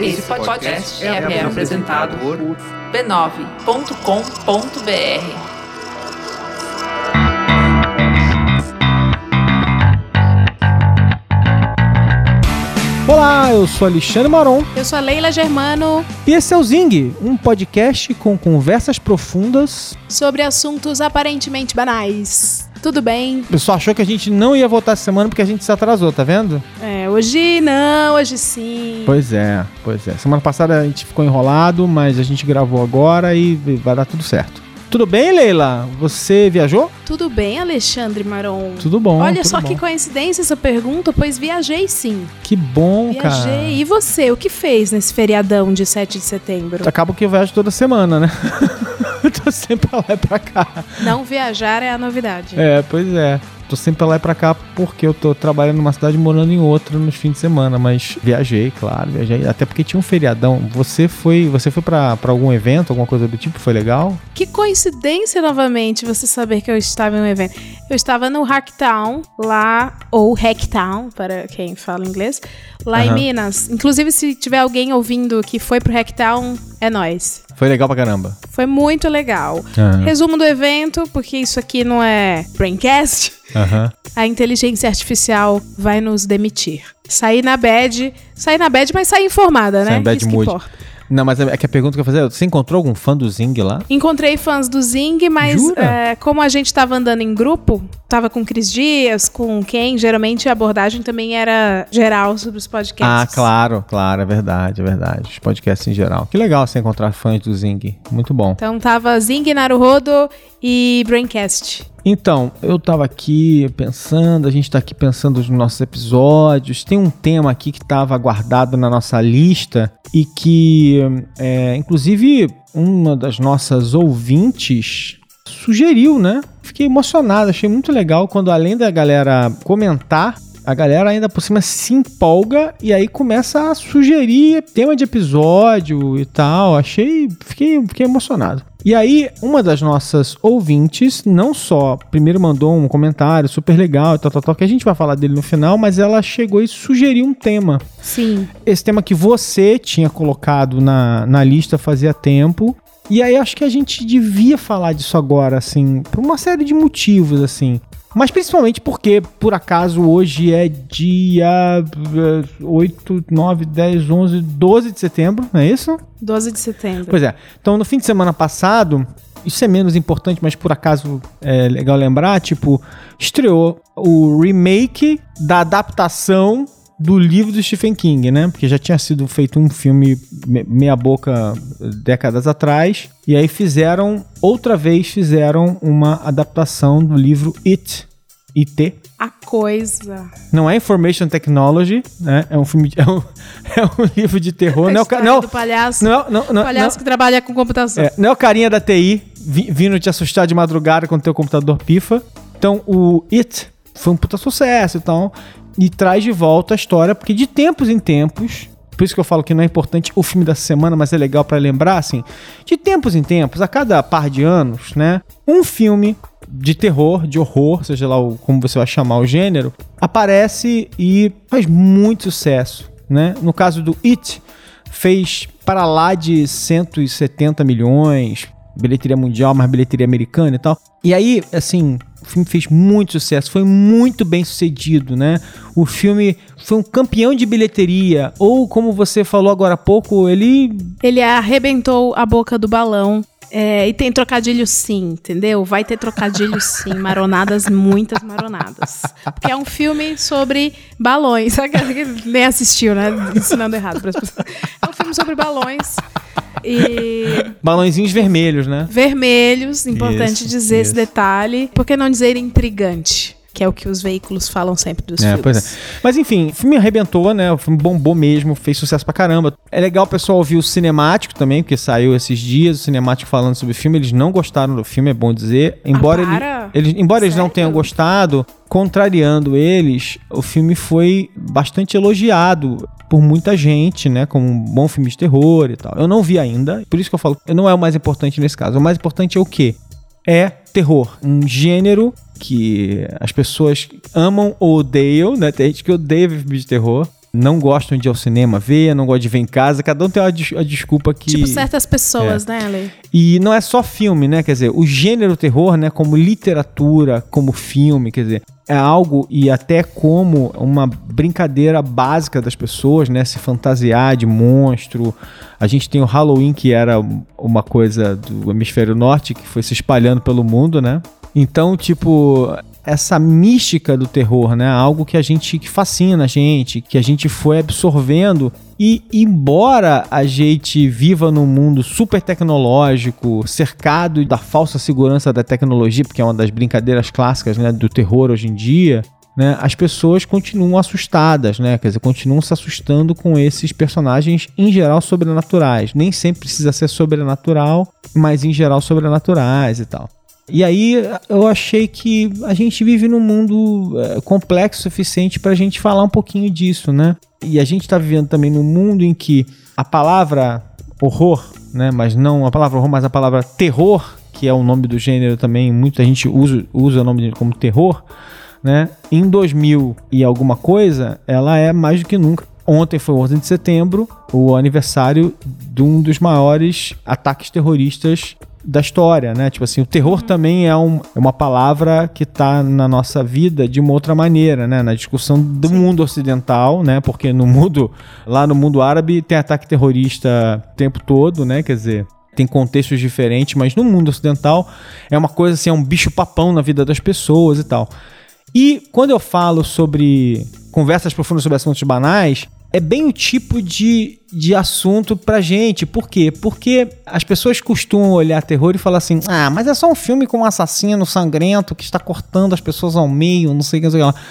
Esse podcast é, é apresentado por b9.com.br. Olá, eu sou Alexandre Maron Eu sou a Leila Germano, e esse é o Zing, um podcast com conversas profundas. sobre assuntos aparentemente banais. Tudo bem? O pessoal achou que a gente não ia votar essa semana porque a gente se atrasou, tá vendo? É, hoje não, hoje sim. Pois é, pois é. Semana passada a gente ficou enrolado, mas a gente gravou agora e vai dar tudo certo. Tudo bem, Leila? Você viajou? Tudo bem, Alexandre Maron? Tudo bom. Olha tudo só bom. que coincidência essa pergunta, pois viajei sim. Que bom, Viajei. cara. E você, o que fez nesse feriadão de 7 de setembro? Acaba que eu viajo toda semana, né? eu tô sempre pra lá e pra cá. Não viajar é a novidade. É, pois é. Tô sempre pra lá e pra cá porque eu tô trabalhando numa cidade e morando em outra nos fins de semana, mas viajei, claro, viajei. Até porque tinha um feriadão. Você foi, você foi pra pra algum evento, alguma coisa do tipo? Foi legal? Que coincidência novamente você saber que eu estava em um evento. Eu estava no Hacktown, lá, ou Hacktown, para quem fala inglês, lá Aham. em Minas. Inclusive, se tiver alguém ouvindo que foi pro Hacktown, é nós. Foi legal pra caramba. Foi muito legal. Aham. Resumo do evento, porque isso aqui não é Braincast. Aham. A inteligência artificial vai nos demitir. Sair na bad, sair na bad, mas sair informada, né? em bad Isso que mood. importa. Não, mas é que a pergunta que eu fazer é: você encontrou algum fã do Zing lá? Encontrei fãs do Zing, mas é, como a gente tava andando em grupo, tava com Cris Dias, com quem, geralmente a abordagem também era geral sobre os Ah, podcasts. claro, claro, é verdade, é verdade. Os podcasts em geral. Que legal você encontrar fãs do Zing. Muito bom. Então tava Zing, Naruhodo e Braincast. Então, eu tava aqui pensando, a gente tá aqui pensando nos nossos episódios. Tem um tema aqui que tava guardado na nossa lista e que, é, inclusive, uma das nossas ouvintes sugeriu, né? Fiquei emocionado, achei muito legal quando, além da galera comentar, a galera ainda por cima se empolga e aí começa a sugerir tema de episódio e tal. Achei, fiquei, fiquei emocionado. E aí, uma das nossas ouvintes, não só primeiro mandou um comentário super legal e tal, tal, tal, que a gente vai falar dele no final, mas ela chegou e sugeriu um tema. Sim. Esse tema que você tinha colocado na, na lista fazia tempo. E aí acho que a gente devia falar disso agora, assim, por uma série de motivos, assim. Mas principalmente porque, por acaso, hoje é dia eh, 8, 9, 10, 11, 12 de setembro, não é isso? 12 de setembro. Pois é. Então, no fim de semana passado, isso é menos importante, mas por acaso é legal lembrar, tipo, estreou o remake da adaptação do livro do Stephen King, né? Porque já tinha sido feito um filme me- meia boca décadas atrás, e aí fizeram outra vez fizeram uma adaptação do livro It, IT, A coisa. não é Information Technology, né? É um filme, de- é um, é um livro de terror, A não é o não, do palhaço. não, é- não, não, palhaço que trabalha com computação. é, não é o carinha da TI vi- vindo te assustar de madrugada quando teu computador pifa. Então, o It foi um puta sucesso e tal. E traz de volta a história, porque de tempos em tempos. Por isso que eu falo que não é importante o filme da semana, mas é legal pra lembrar, assim. De tempos em tempos, a cada par de anos, né? Um filme de terror, de horror, seja lá o, como você vai chamar o gênero, aparece e faz muito sucesso, né? No caso do It, fez para lá de 170 milhões, bilheteria mundial, mais bilheteria americana e tal. E aí, assim, o filme fez muito sucesso, foi muito bem sucedido, né? O filme foi um campeão de bilheteria, ou como você falou agora há pouco, ele Ele arrebentou a boca do balão. É, e tem trocadilho sim, entendeu? Vai ter trocadilho sim, maronadas, muitas maronadas. Porque é um filme sobre balões. Sabe que nem assistiu, né? Ensinando errado para as pessoas. É um filme sobre balões. E balãozinhos vermelhos, né? vermelhos, importante Isso, dizer esse isso. detalhe. Por que não dizer intrigante? Que é o que os veículos falam sempre dos É, filmes. é. Mas enfim, o filme arrebentou, né? O filme bombou mesmo, fez sucesso pra caramba. É legal o pessoal ouvir o cinemático também, porque saiu esses dias, o cinemático falando sobre o filme. Eles não gostaram do filme, é bom dizer. Embora, Ah, ele- eles, embora eles não tenham gostado, contrariando eles, o filme foi bastante elogiado por muita gente, né? Como um bom filme de terror e tal. Eu não vi ainda, por isso que eu falo, não é o mais importante nesse caso. O mais importante é o quê? É terror. Um gênero que as pessoas amam ou odeiam, né? Tem gente que odeia filme de terror. não gostam de ir ao cinema ver, não gostam de ver em casa, cada um tem a, des- a desculpa que... Tipo certas pessoas, né, Ale? E não é só filme, né? Quer dizer, o gênero terror, né, como literatura, como filme, quer dizer, é algo e até como uma brincadeira básica das pessoas, né? Se fantasiar de monstro. A gente tem o Halloween, que era uma coisa do hemisfério norte, que foi se espalhando pelo mundo, né? Então, tipo, essa mística do terror, né? Algo que a gente que fascina a gente, que a gente foi absorvendo e embora a gente viva num mundo super tecnológico, cercado da falsa segurança da tecnologia, porque é uma das brincadeiras clássicas, né, do terror hoje em dia, né, as pessoas continuam assustadas, né? Quer dizer, continuam se assustando com esses personagens em geral sobrenaturais. Nem sempre precisa ser sobrenatural, mas em geral sobrenaturais e tal. E aí eu achei que a gente vive num mundo é, complexo o suficiente para a gente falar um pouquinho disso, né? E a gente está vivendo também num mundo em que a palavra horror, né? Mas não a palavra horror, mas a palavra terror, que é o nome do gênero também, muita gente usa, usa o nome dele como terror, né? Em 2000 e alguma coisa, ela é mais do que nunca. Ontem foi 11 de setembro, o aniversário de um dos maiores ataques terroristas da história, né? Tipo assim, o terror também é, um, é uma palavra que tá na nossa vida de uma outra maneira, né? Na discussão do mundo ocidental, né? Porque no mundo, lá no mundo árabe tem ataque terrorista o tempo todo, né? Quer dizer, tem contextos diferentes, mas no mundo ocidental é uma coisa assim, é um bicho papão na vida das pessoas e tal. E quando eu falo sobre conversas profundas sobre assuntos banais, é bem o tipo de, de assunto pra gente. Por quê? Porque as pessoas costumam olhar terror e falar assim: ah, mas é só um filme com um assassino sangrento que está cortando as pessoas ao meio, não sei o que, não sei o que lá.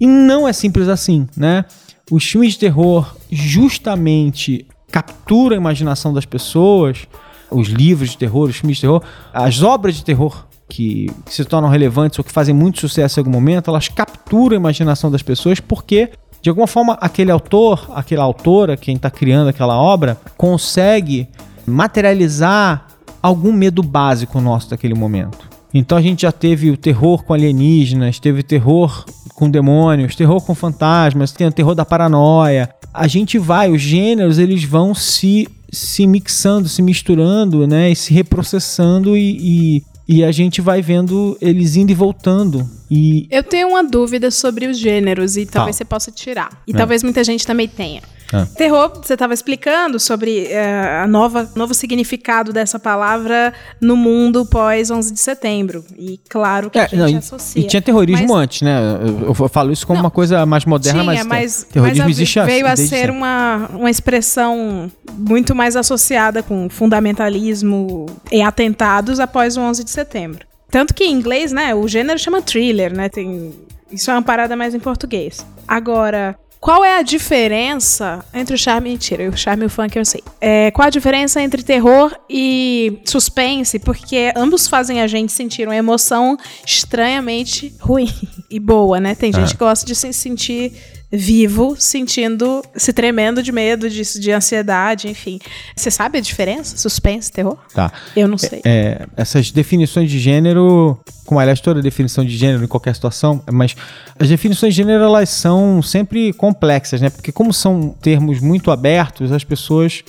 E não é simples assim, né? Os filmes de terror justamente capturam a imaginação das pessoas, os livros de terror, os filmes de terror, as obras de terror que, se tornam relevantes ou que fazem muito sucesso em algum momento, elas capturam a imaginação das pessoas porque de alguma forma, aquele autor, aquela autora, quem está criando aquela obra, consegue materializar algum medo básico nosso daquele momento. Então a gente já teve o terror com alienígenas, teve terror com demônios, terror com fantasmas, tem o terror da paranoia. A gente vai, os gêneros, eles vão se se mixando, se misturando, né, e se reprocessando e, e e a gente vai vendo eles indo e voltando. E Eu tenho uma dúvida sobre os gêneros e talvez você possa tirar. E É. talvez muita gente também tenha. É. Terror, você estava explicando sobre eh, a nova novo significado dessa palavra no mundo pós 11 de setembro. E claro que a É, gente não, associa. e tinha terrorismo Mas- antes, né? Eu, eu falo isso como Não, uma coisa mais moderna, Tinha, mas, mas, terrorismo mas a- existe veio a ser uma, uma expressão muito mais associada com fundamentalismo e atentados após o 11 de setembro. Tanto que em inglês, né, o gênero chama thriller, né? Tem, isso é uma parada mais em português. Agora, qual é a diferença entre o charme e mentira? O charme e o funk eu sei. É, qual a diferença entre terror e suspense? Porque ambos fazem a gente sentir uma emoção estranhamente ruim e boa, né? Tem gente que gosta de se sentir vivo, sentindo, se tremendo de medo, de, de ansiedade, enfim. Você sabe a diferença? Suspense, terror? Tá. Eu não sei. É, essas definições de gênero, como aliás toda definição de gênero em qualquer situação, mas as definições de gênero elas são sempre complexas, né? Porque como são termos muito abertos, as pessoas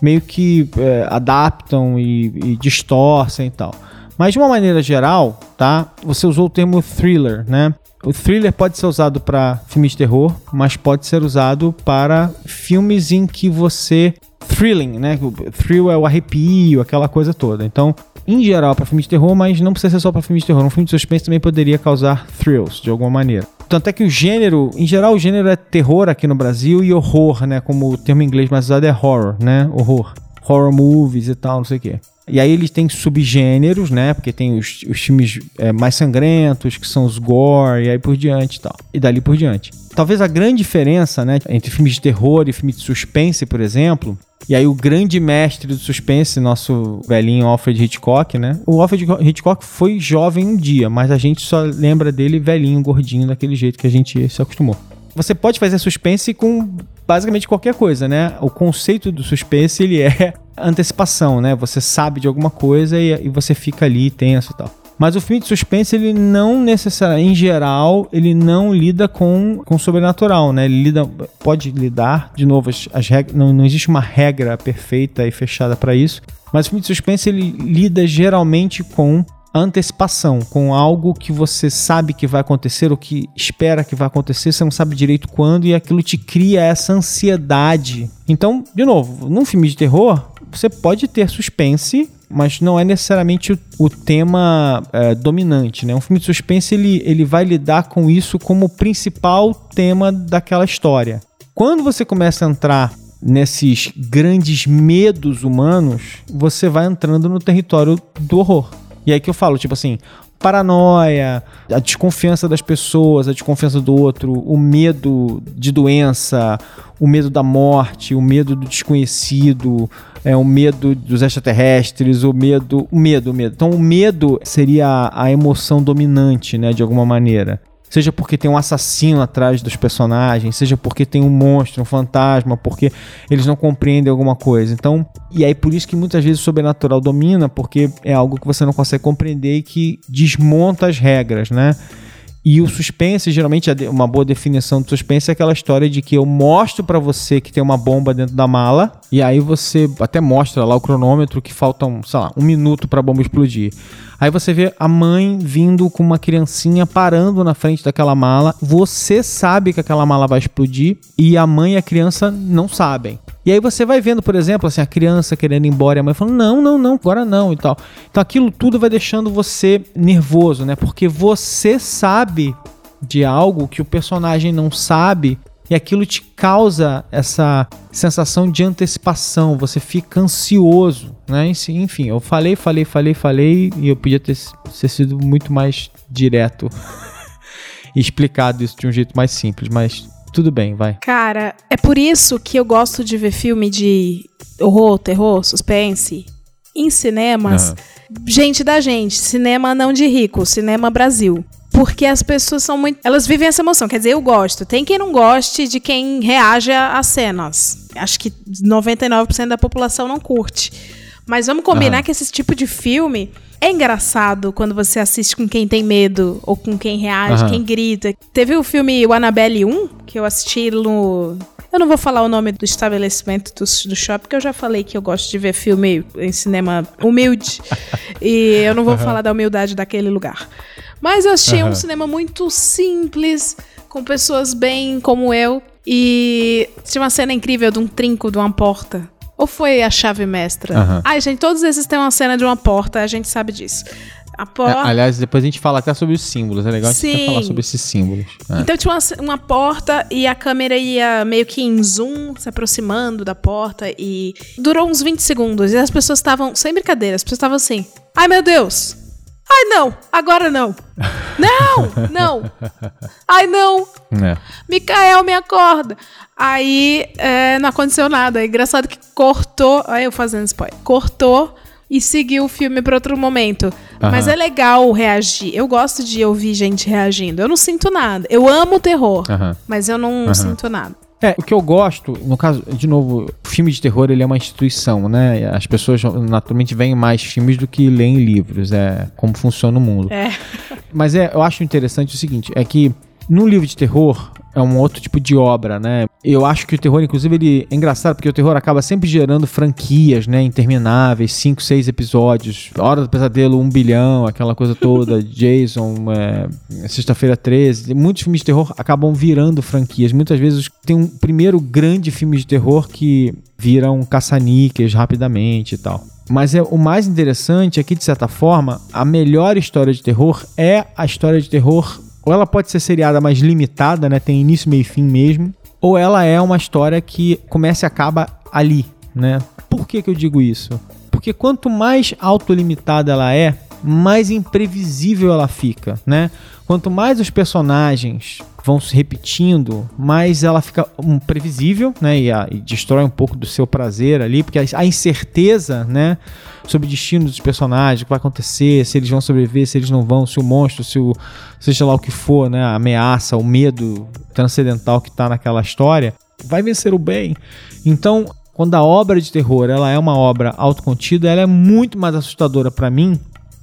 meio que é, adaptam e, e distorcem e tal. Mas de uma maneira geral, tá? Você usou o termo thriller, né? O thriller pode ser usado para filmes de terror, mas pode ser usado para filmes em que você thrilling, né? O Thrill é o arrepio, aquela coisa toda. Então, em geral, para filmes de terror, mas não precisa ser só para filmes de terror. Um filme de suspense também poderia causar thrills de alguma maneira. Tanto é que o gênero, em geral, o gênero é terror aqui no Brasil e horror, né? Como o termo em inglês mais usado é horror, né? Horror. Horror movies e tal, não sei o quê. E aí eles têm subgêneros, né? Porque tem os, os filmes é, mais sangrentos, que são os gore, e aí por diante e tal. E dali por diante. Talvez a grande diferença, né, entre filmes de terror e filme de suspense, por exemplo, e aí o grande mestre do suspense, nosso velhinho Alfred Hitchcock, né? O Alfred Hitchcock foi jovem um dia, mas a gente só lembra dele velhinho, gordinho, daquele jeito que a gente se acostumou. Você pode fazer suspense com basicamente qualquer coisa, né? O conceito do suspense, ele é antecipação, né? Você sabe de alguma coisa e, e você fica ali tenso e tal. Mas o filme de suspense, ele não necessariamente, em geral, ele não lida com, com o sobrenatural, né? Ele lida, pode lidar, de novo, as, as regras, não, não existe uma regra perfeita e fechada para isso. Mas o filme de suspense, ele lida geralmente com antecipação, com algo que você sabe que vai acontecer ou que espera que vai acontecer, você não sabe direito quando e aquilo te cria essa ansiedade. Então, de novo, num filme de terror, você pode ter suspense, mas não é necessariamente o, o tema é, dominante, né? Um filme de suspense ele, ele vai lidar com isso como principal tema daquela história. Quando você começa a entrar nesses grandes medos humanos, você vai entrando no território do horror. E aí que eu falo, tipo assim, paranoia, a desconfiança das pessoas, a desconfiança do outro, o medo de doença, o medo da morte, o medo do desconhecido, é, o medo dos extraterrestres, o medo, o medo, o medo. Então o medo seria a, a emoção dominante, né, de alguma maneira seja porque tem um assassino atrás dos personagens, seja porque tem um monstro, um fantasma, porque eles não compreendem alguma coisa. Então, e aí por isso que muitas vezes o sobrenatural domina, porque é algo que você não consegue compreender e que desmonta as regras, né? E o suspense, geralmente, uma boa definição do suspense é aquela história de que eu mostro para você que tem uma bomba dentro da mala, e aí você até mostra lá o cronômetro que faltam, sei lá, um minuto para a bomba explodir. Aí você vê a mãe vindo com uma criancinha parando na frente daquela mala. Você sabe que aquela mala vai explodir e a mãe e a criança não sabem. E aí você vai vendo, por exemplo, assim, a criança querendo ir embora e a mãe falando, não, não, não, agora não e tal. Então aquilo tudo vai deixando você nervoso, né? Porque você sabe de algo que o personagem não sabe e aquilo te causa essa sensação de antecipação, você fica ansioso, né? Enfim, eu falei, falei, falei, falei e eu podia ter, ter sido muito mais direto e explicado isso de um jeito mais simples, mas tudo bem, vai. Cara, é por isso que eu gosto de ver filme de horror, terror, suspense em cinemas. Uhum. Gente da gente, cinema não de rico, cinema Brasil. Porque as pessoas são muito. Elas vivem essa emoção. Quer dizer, eu gosto. Tem quem não goste de quem reage às cenas. Acho que 99% da população não curte. Mas vamos combinar uhum. que esse tipo de filme é engraçado quando você assiste com quem tem medo, ou com quem reage, uhum. quem grita. Teve o filme O Annabelle 1, que eu assisti no. Eu não vou falar o nome do estabelecimento do, do shopping, porque eu já falei que eu gosto de ver filme em cinema humilde. e eu não vou uhum. falar da humildade daquele lugar. Mas eu achei um cinema muito simples, com pessoas bem como eu. E tinha uma cena incrível de um trinco de uma porta. Ou foi a chave mestra? Uhum. Ai, gente, todos esses têm uma cena de uma porta, a gente sabe disso. A porta... É, aliás, depois a gente fala até sobre os símbolos. É legal Sim. a gente falar sobre esses símbolos. É. Então tinha uma, uma, porta e a câmera ia meio que em zoom, se aproximando da porta e durou uns 20 segundos. E as pessoas estavam, sem brincadeira, as pessoas estavam assim: ai meu Deus, Ai, não, agora não. Não, não. Ai, não. É. Micael, me acorda. Aí é, não aconteceu nada. É engraçado que cortou. Aí eu fazendo spoiler. Cortou e seguiu o filme para outro momento. Mas é legal reagir. Eu gosto de ouvir gente reagindo. Eu não sinto nada. Eu amo o terror, mas eu não sinto nada. É, o que eu gosto, no caso, de novo, filme de terror ele é uma instituição, né? As pessoas naturalmente veem mais filmes do que leem livros, é como funciona o mundo. É. Mas é, eu acho interessante o seguinte, é que no livro de terror, é um outro tipo de obra, né? Eu acho que o terror, inclusive, ele é engraçado porque o terror acaba sempre gerando franquias, né? Intermináveis, cinco, seis episódios, Hora do Pesadelo, um bilhão, aquela coisa toda, Jason, é, Sexta-feira 13. Muitos filmes de terror acabam virando franquias. Muitas vezes tem um primeiro grande filme de terror que viram caça-níqueis rapidamente e tal. Mas é, o mais interessante é que, de certa forma, a melhor história de terror é a história de terror ou ela pode ser seriada mais limitada, né? Tem início, meio e fim mesmo. Ou ela é uma história que começa e acaba ali, né? Por que, que eu digo isso? Porque quanto mais autolimitada ela é, mais imprevisível ela fica, né? Quanto mais os personagens vão se repetindo, mais ela fica um, previsível, né? E, a, e, destrói um pouco do seu prazer ali, porque a, a, incerteza, né? Sobre o destino dos personagens, o que vai acontecer, se eles vão sobreviver, se eles não vão, se o monstro, se o. seja lá o que for, né? A ameaça, o medo transcendental que está naquela história, vai vencer o bem. Então, quando a obra de terror ela é uma obra autocontida, ela é muito mais assustadora para mim,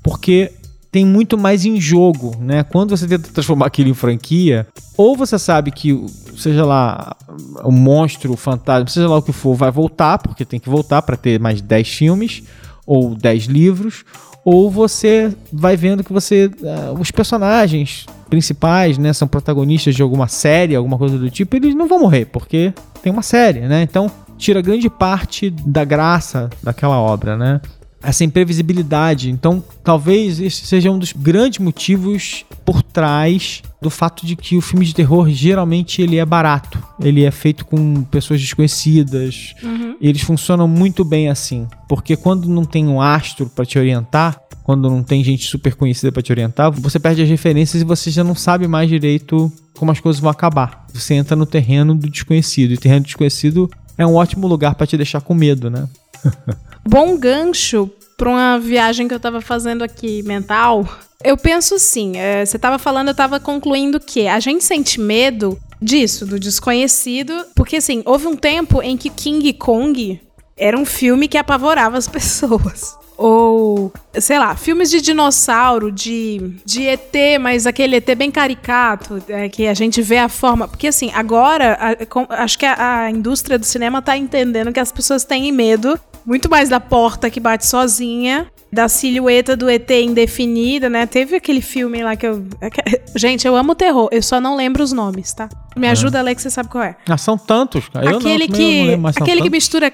porque tem muito mais em jogo, né? Quando você tenta transformar aquilo em franquia, ou você sabe que, seja lá, o monstro, o fantasma, seja lá o que for, vai voltar, porque tem que voltar para ter mais 10 filmes ou 10 livros, ou você vai vendo que você uh, os personagens principais, né, são protagonistas de alguma série, alguma coisa do tipo, eles não vão morrer, porque tem uma série, né? Então, tira grande parte da graça daquela obra, né? Essa imprevisibilidade. Então, talvez esse seja um dos grandes motivos por trás do fato de que o filme de terror geralmente ele é barato. Ele é feito com pessoas desconhecidas. Uhum. E eles funcionam muito bem assim, porque quando não tem um astro para te orientar, quando não tem gente super conhecida para te orientar, você perde as referências e você já não sabe mais direito como as coisas vão acabar. Você entra no terreno do desconhecido. E o terreno desconhecido é um ótimo lugar para te deixar com medo, né? Bom gancho para uma viagem que eu estava fazendo aqui mental. Eu penso assim, é, você estava falando, eu estava concluindo que a gente sente medo disso, do desconhecido, porque assim, houve um tempo em que King Kong era um filme que apavorava as pessoas. Ou, sei lá, filmes de dinossauro, de, de ET, mas aquele ET bem caricato, é, que a gente vê a forma. Porque, assim, agora, a, com, acho que a, a, indústria do cinema tá entendendo que as pessoas têm medo muito mais da porta que bate sozinha, da silhueta do ET indefinida, né? Teve aquele filme lá que eu. É gente, eu amo terror, eu só não lembro os nomes, tá? Me ajuda, Alex, você sabe qual é. Ah, são tantos, cara. Eu aquele não, que, não aquele que mistura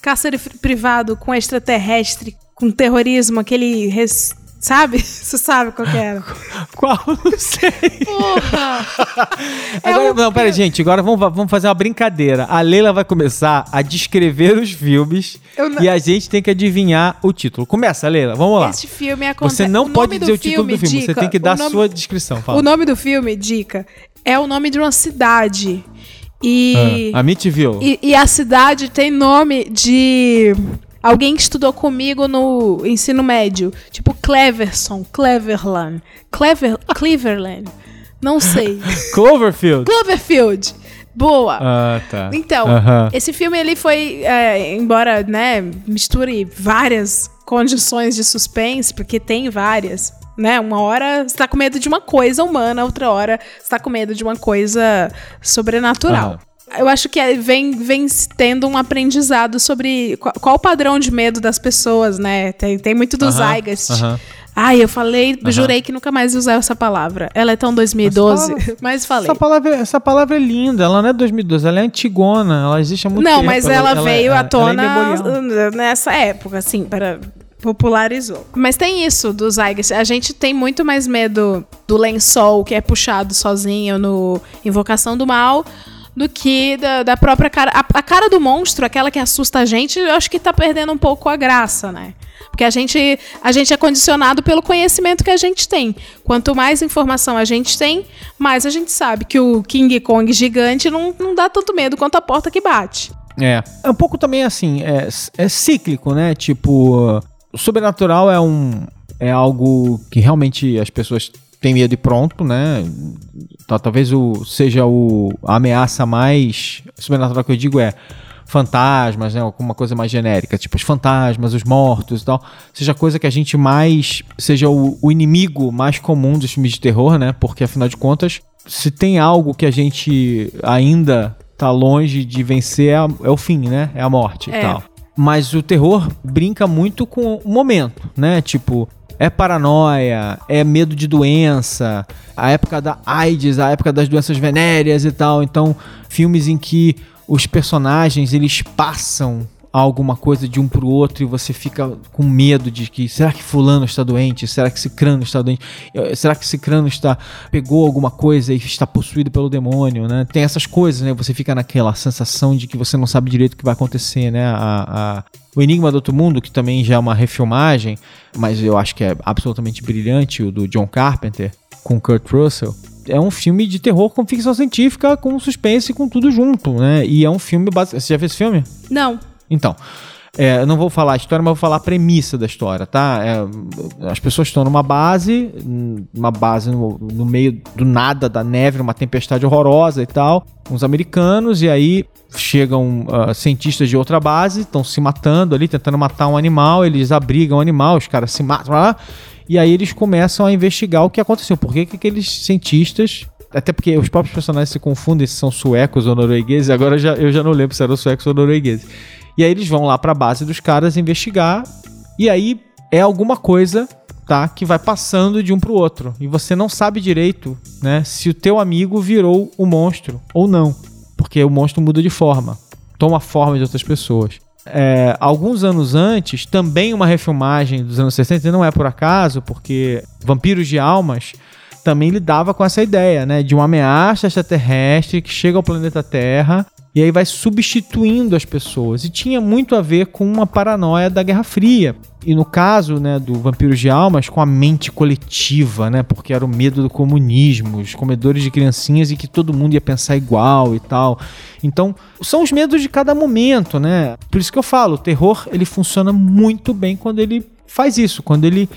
cárcere privado com extraterrestre, com terrorismo, aquele. Res Sabe? Você sabe qual que era. Qual? Não sei. Porra! É agora, não, pera, gente. Agora vamos, vamos fazer uma brincadeira. A Leila vai começar a descrever os filmes não... e a gente tem que adivinhar o título. Começa, Leila. Vamos lá. Este filme acontece... Você não pode dizer o título do filme. Dica, você tem que dar a nome... sua descrição. Fala. O nome do filme, dica, é o nome de uma cidade. E... Ah, Amityville. E, e a cidade tem nome de Alguém que estudou comigo no ensino médio. Tipo Cleverson, Cleverland. Clever, Cleverland. Não sei. Cloverfield. Cloverfield. Boa. Ah, tá. Então, uh -huh. esse filme ele foi, é, embora, né, misture várias condições de suspense, porque tem várias, né? Uma hora você tá com medo de uma coisa humana, outra hora você tá com medo de uma coisa sobrenatural. Uh -huh eu acho que é, vem, vem tendo um aprendizado sobre qual, qual, o padrão de medo das pessoas, né? Tem, tem muito do uh -huh, Zeitgeist. Uh -huh. Ai, eu falei, uh -huh. jurei que nunca mais ia usar essa palavra. Ela é tão 2012, palavra, mas falei. Essa palavra, essa palavra é linda, ela não é 2012, ela é antigona, ela existe há muito não, tempo. Não, mas ela, ela veio ela, à tona é nessa época, assim, para popularizou. Mas tem isso do Zygeist. A gente tem muito mais medo do lençol que é puxado sozinho no Invocação do Mal do que da, da própria cara. A, a, cara do monstro, aquela que assusta a gente, eu acho que tá perdendo um pouco a graça, né? Porque a gente, a gente é condicionado pelo conhecimento que a gente tem. Quanto mais informação a gente tem, mais a gente sabe que o King Kong gigante não, não dá tanto medo quanto a porta que bate. É. É um pouco também assim, é, é cíclico, né? Tipo, o sobrenatural é um. É algo que realmente as pessoas tem medo e pronto, né? Tá, talvez o, seja o, a ameaça mais sobrenatural que eu digo é fantasmas, né? Alguma coisa mais genérica, tipo os fantasmas, os mortos e tal. Seja a coisa que a gente mais. Seja o, o inimigo mais comum dos filmes de terror, né? Porque afinal de contas, se tem algo que a gente ainda tá longe de vencer, é, é o fim, né? É a morte é. e tal. Mas o terror brinca muito com o momento, né? Tipo, é paranoia, é medo de doença, a época da AIDS, a época das doenças venéreas e tal. Então, filmes em que os personagens eles passam alguma coisa de um pro outro e você fica com medo de que será que fulano está doente? Será que crânio está doente? Será que crânio está pegou alguma coisa e está possuído pelo demônio, né? Tem essas coisas, né? Você fica naquela sensação de que você não sabe direito o que vai acontecer, né? A, a, o Enigma do Outro Mundo, que também já é uma refilmagem, mas eu acho que é absolutamente brilhante, o do John Carpenter com Kurt Russell é um filme de terror com ficção científica, com suspense, com tudo junto, né? E é um filme básico. Você já fez esse filme? Não. Então, é, eu não vou falar a história, mas vou falar a premissa da história, tá? É, as pessoas estão numa base, uma base no, no, meio do nada, da neve, numa tempestade horrorosa e tal, uns americanos, e aí chegam uh, cientistas de outra base, estão se matando ali, tentando matar um animal, eles abrigam o animal, os caras se matam lá, E aí eles começam a investigar o que aconteceu. Por que, que aqueles cientistas. Até porque os próprios personagens se confundem se são suecos ou noruegueses. Agora eu já, eu já não lembro se eram suecos ou noruegueses. E aí eles vão lá pra base dos caras investigar. E aí é alguma coisa, tá? Que vai passando de um pro outro. E você não sabe direito, né? Se o teu amigo virou o monstro ou não. Porque o monstro muda de forma. Toma forma de outras pessoas. É, alguns anos antes, também uma refilmagem dos anos 60, e não é por acaso, porque Vampiros de Almas também lidava com essa ideia, né? De uma ameaça extraterrestre que chega ao planeta Terra e aí vai substituindo as pessoas. E tinha muito a ver com uma paranoia da Guerra Fria. E no caso, né, do Vampiros de Almas, com a mente coletiva, né? Porque era o medo do comunismo, os comedores de criancinhas e que todo mundo ia pensar igual e tal. Então, são os medos de cada momento, né? Por isso que eu falo, o terror, ele funciona muito bem quando ele faz isso, quando ele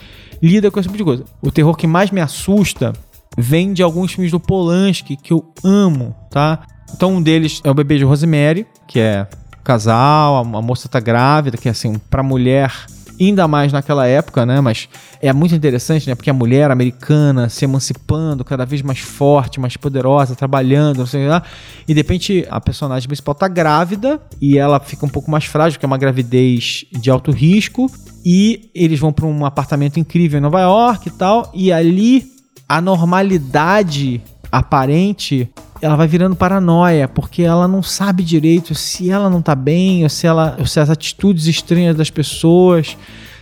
lida com esse tipo de coisa. O terror que mais me assusta vem de alguns filmes do Polanski que eu amo, tá? Então um deles é o Bebê de Rosemary, que é casal, a, a moça tá grávida, que é assim, pra mulher ainda mais naquela época, né? Mas é muito interessante, né? Porque a mulher americana se emancipando, cada vez mais forte, mais poderosa, trabalhando, não sei lá. E de repente a personagem principal tá grávida e ela fica um pouco mais frágil, que é uma gravidez de alto risco. E eles vão para um apartamento incrível em Nova York e tal. E ali a normalidade aparente ela vai virando paranoia, porque ela não sabe direito se ela não tá bem, ou se, ela, ou se as atitudes estranhas das pessoas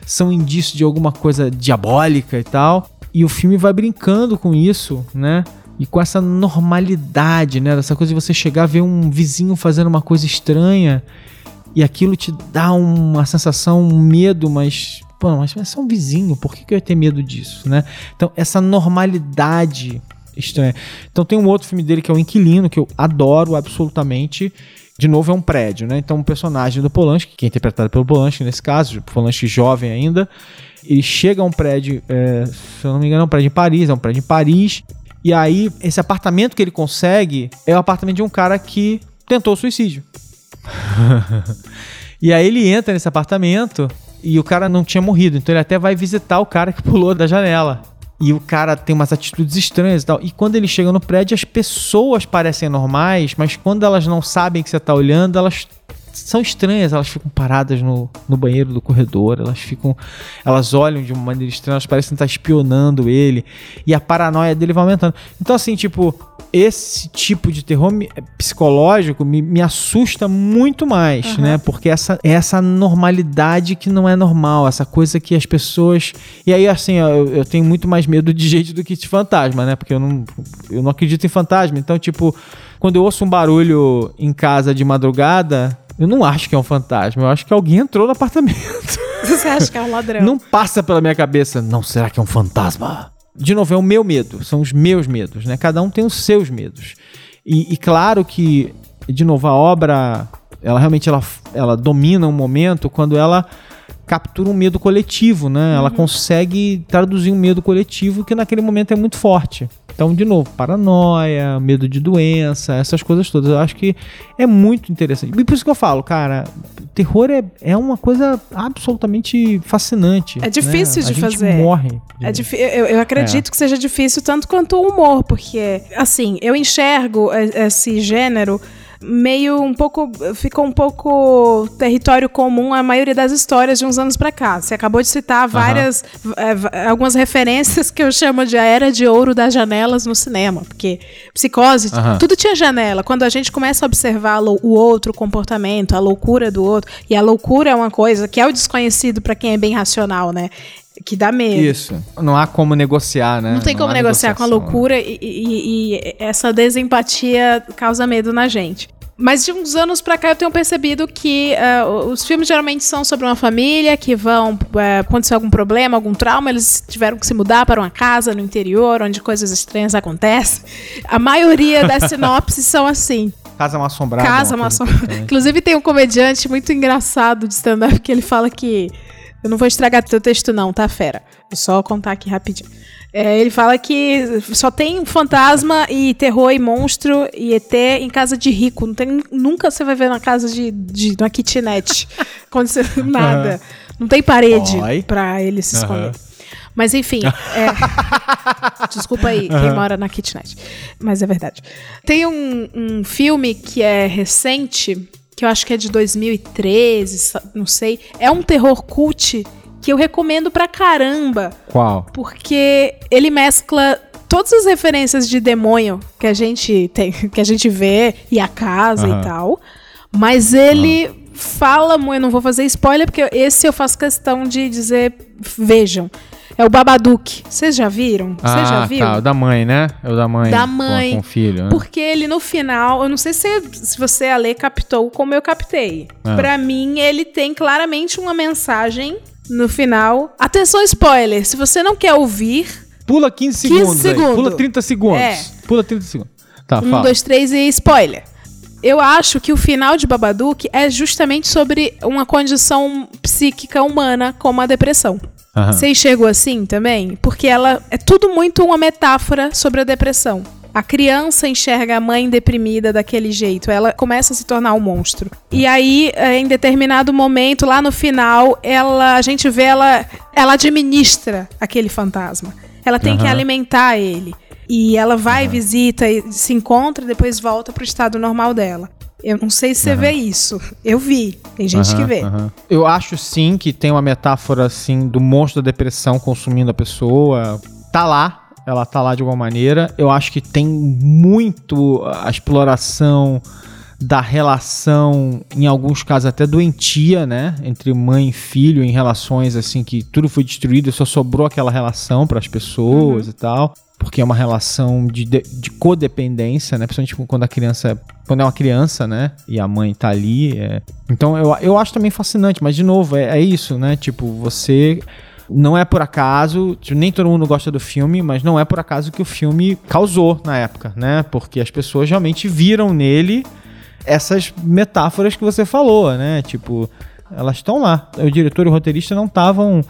são indícios de alguma coisa diabólica e tal. E o filme vai brincando com isso, né? E com essa normalidade, né? Dessa coisa de você chegar ver um vizinho fazendo uma coisa estranha e aquilo te dá uma sensação, um medo, mas pô, mas é só um vizinho, por que, que eu ia ter medo disso, né? Então, essa normalidade estranha. Então tem um outro filme dele que é o Inquilino, que eu adoro absolutamente. De novo, é um prédio, né? Então, um personagem do Polanski, que é interpretado pelo Polanski nesse caso, Polanski jovem ainda, ele chega a um prédio, é, se eu não me engano, é um prédio em Paris, é um prédio em Paris, e aí esse apartamento que ele consegue é o apartamento de um cara que tentou suicídio. e aí ele entra nesse apartamento e o cara não tinha morrido, então ele até vai visitar o cara que pulou da janela. E o cara tem umas atitudes estranhas e tal. E quando ele chega no prédio, as pessoas parecem normais, mas quando elas não sabem que você tá olhando, elas são estranhas, elas ficam paradas no, no banheiro do corredor, elas ficam. Elas olham de uma maneira estranha, elas parecem estar espionando ele. E a paranoia dele vai aumentando. Então, assim, tipo, esse tipo de terror psicológico me, me assusta muito mais, uhum. né? Porque essa, é essa normalidade que não é normal, essa coisa que as pessoas. E aí, assim, eu, eu tenho muito mais medo de gente do que de fantasma, né? Porque eu não, eu não acredito em fantasma. Então, tipo, quando eu ouço um barulho em casa de madrugada, eu não acho que é um fantasma, eu acho que alguém entrou no apartamento. Você acha que é um ladrão? Não passa pela minha cabeça, não, será que é um fantasma? De novo, é o meu medo, são os meus medos, né? Cada um tem os seus medos. E, e claro que, de novo, a obra, ela realmente ela, ela domina um momento quando ela captura um medo coletivo, né? Uhum. Ela consegue traduzir um medo coletivo que naquele momento é muito forte. Então, de novo, paranoia, medo de doença, essas coisas todas. Eu acho que é muito interessante. E por isso que eu falo, cara, terror é, é uma coisa absolutamente fascinante. É difícil né? de a fazer. morre. É eu, eu acredito é. que seja difícil tanto quanto o humor, porque, assim, eu enxergo esse gênero meio um pouco. ficou um pouco território comum a maioria das histórias de uns anos para cá. Você acabou de citar várias. Uhum. É, algumas referências que eu chamo de a era de ouro das janelas no cinema. Porque psicose, uhum. tudo tinha janela. Quando a gente começa a observar o outro, o comportamento, a loucura do outro, e a loucura é uma coisa que é o desconhecido para quem é bem racional, né? Que dá medo. Isso. Não há como negociar, né? Não tem Não como negociar com a loucura e, e, e, essa desempatia causa medo na gente. Mas de uns anos pra cá eu tenho percebido que uh, os filmes geralmente são sobre uma família que vão uh, acontecer algum problema, algum trauma, eles tiveram que se mudar para uma casa no interior onde coisas estranhas acontecem. A maioria das sinopses são assim. Casa Mal Assombrada. Casa Mal Assombrada. Inclusive tem um comediante muito engraçado de stand-up que ele fala que eu não vou estragar teu texto, não, tá, fera? Vou só contar aqui rapidinho. É, ele fala que só tem fantasma e terror e monstro e ET em casa de rico. Não tem, nunca você vai ver na casa de, de uma kitnet. Aconteceu nada. Não tem parede Oi. pra ele se esconder. Uhum. Mas enfim, é... desculpa aí quem mora na kitnet, mas é verdade. Tem um, um filme que é recente, que eu acho que é de 2013, sa- não sei. É um terror cult que eu recomendo pra caramba, Qual? porque ele mescla todas as referências de demônio que a gente tem, que a gente vê e a casa Aham. e tal, mas ele fala muito, eu não vou fazer spoiler porque esse eu faço questão de dizer, vejam. É o Babadook. Vocês já viram? Você já viu? Tá, o da mãe, né? É o da mãe. Da mãe. Com, o filho, né? Porque ele no final, eu não sei se, se você a ler captou como eu captei. Ah. Pra mim, ele tem claramente uma mensagem no final. Atenção, spoiler! Se você não quer ouvir, Pula 15 15 segundos. aí. segundos. Pula 30 segundos. É. Pula 30 segundos. Tá, um, fala. dois, três e spoiler. Eu acho que o final de Babadook é justamente sobre uma condição psíquica humana como a depressão. Aham. Você enxergou assim também? Porque ela é tudo muito uma metáfora sobre a depressão. A criança enxerga a mãe deprimida daquele jeito, ela começa a se tornar um monstro. E aí, eh, em determinado momento, lá no final, ela, a gente vê ela, ela administra aquele fantasma. Ela tem que Aham. alimentar ele. E ela vai, visita, e se encontra depois volta pro estado normal dela. Eu não sei se você vê isso. Eu vi. Tem gente que Aham, vê. aham. Eu acho sim que tem uma metáfora assim do monstro da depressão consumindo a pessoa. Tá lá, ela tá lá de alguma maneira. Eu acho que tem muito a exploração da relação, em alguns casos até doentia, né, entre mãe e filho, em relações assim que tudo foi destruído, só sobrou aquela relação para as pessoas e tal, porque é uma relação de, de, de codependência, né, principalmente quando a criança, quando é uma criança, né, e a mãe tá ali, é. então eu, eu acho também fascinante, mas de novo, é, é isso, né, tipo, você não é por acaso, tipo, nem todo mundo gosta do filme, mas não é por acaso que o filme causou na época, né? Porque as pessoas realmente viram nele essas metáforas que você falou, né? Tipo, elas estão lá. O diretor e o roteirista não estavam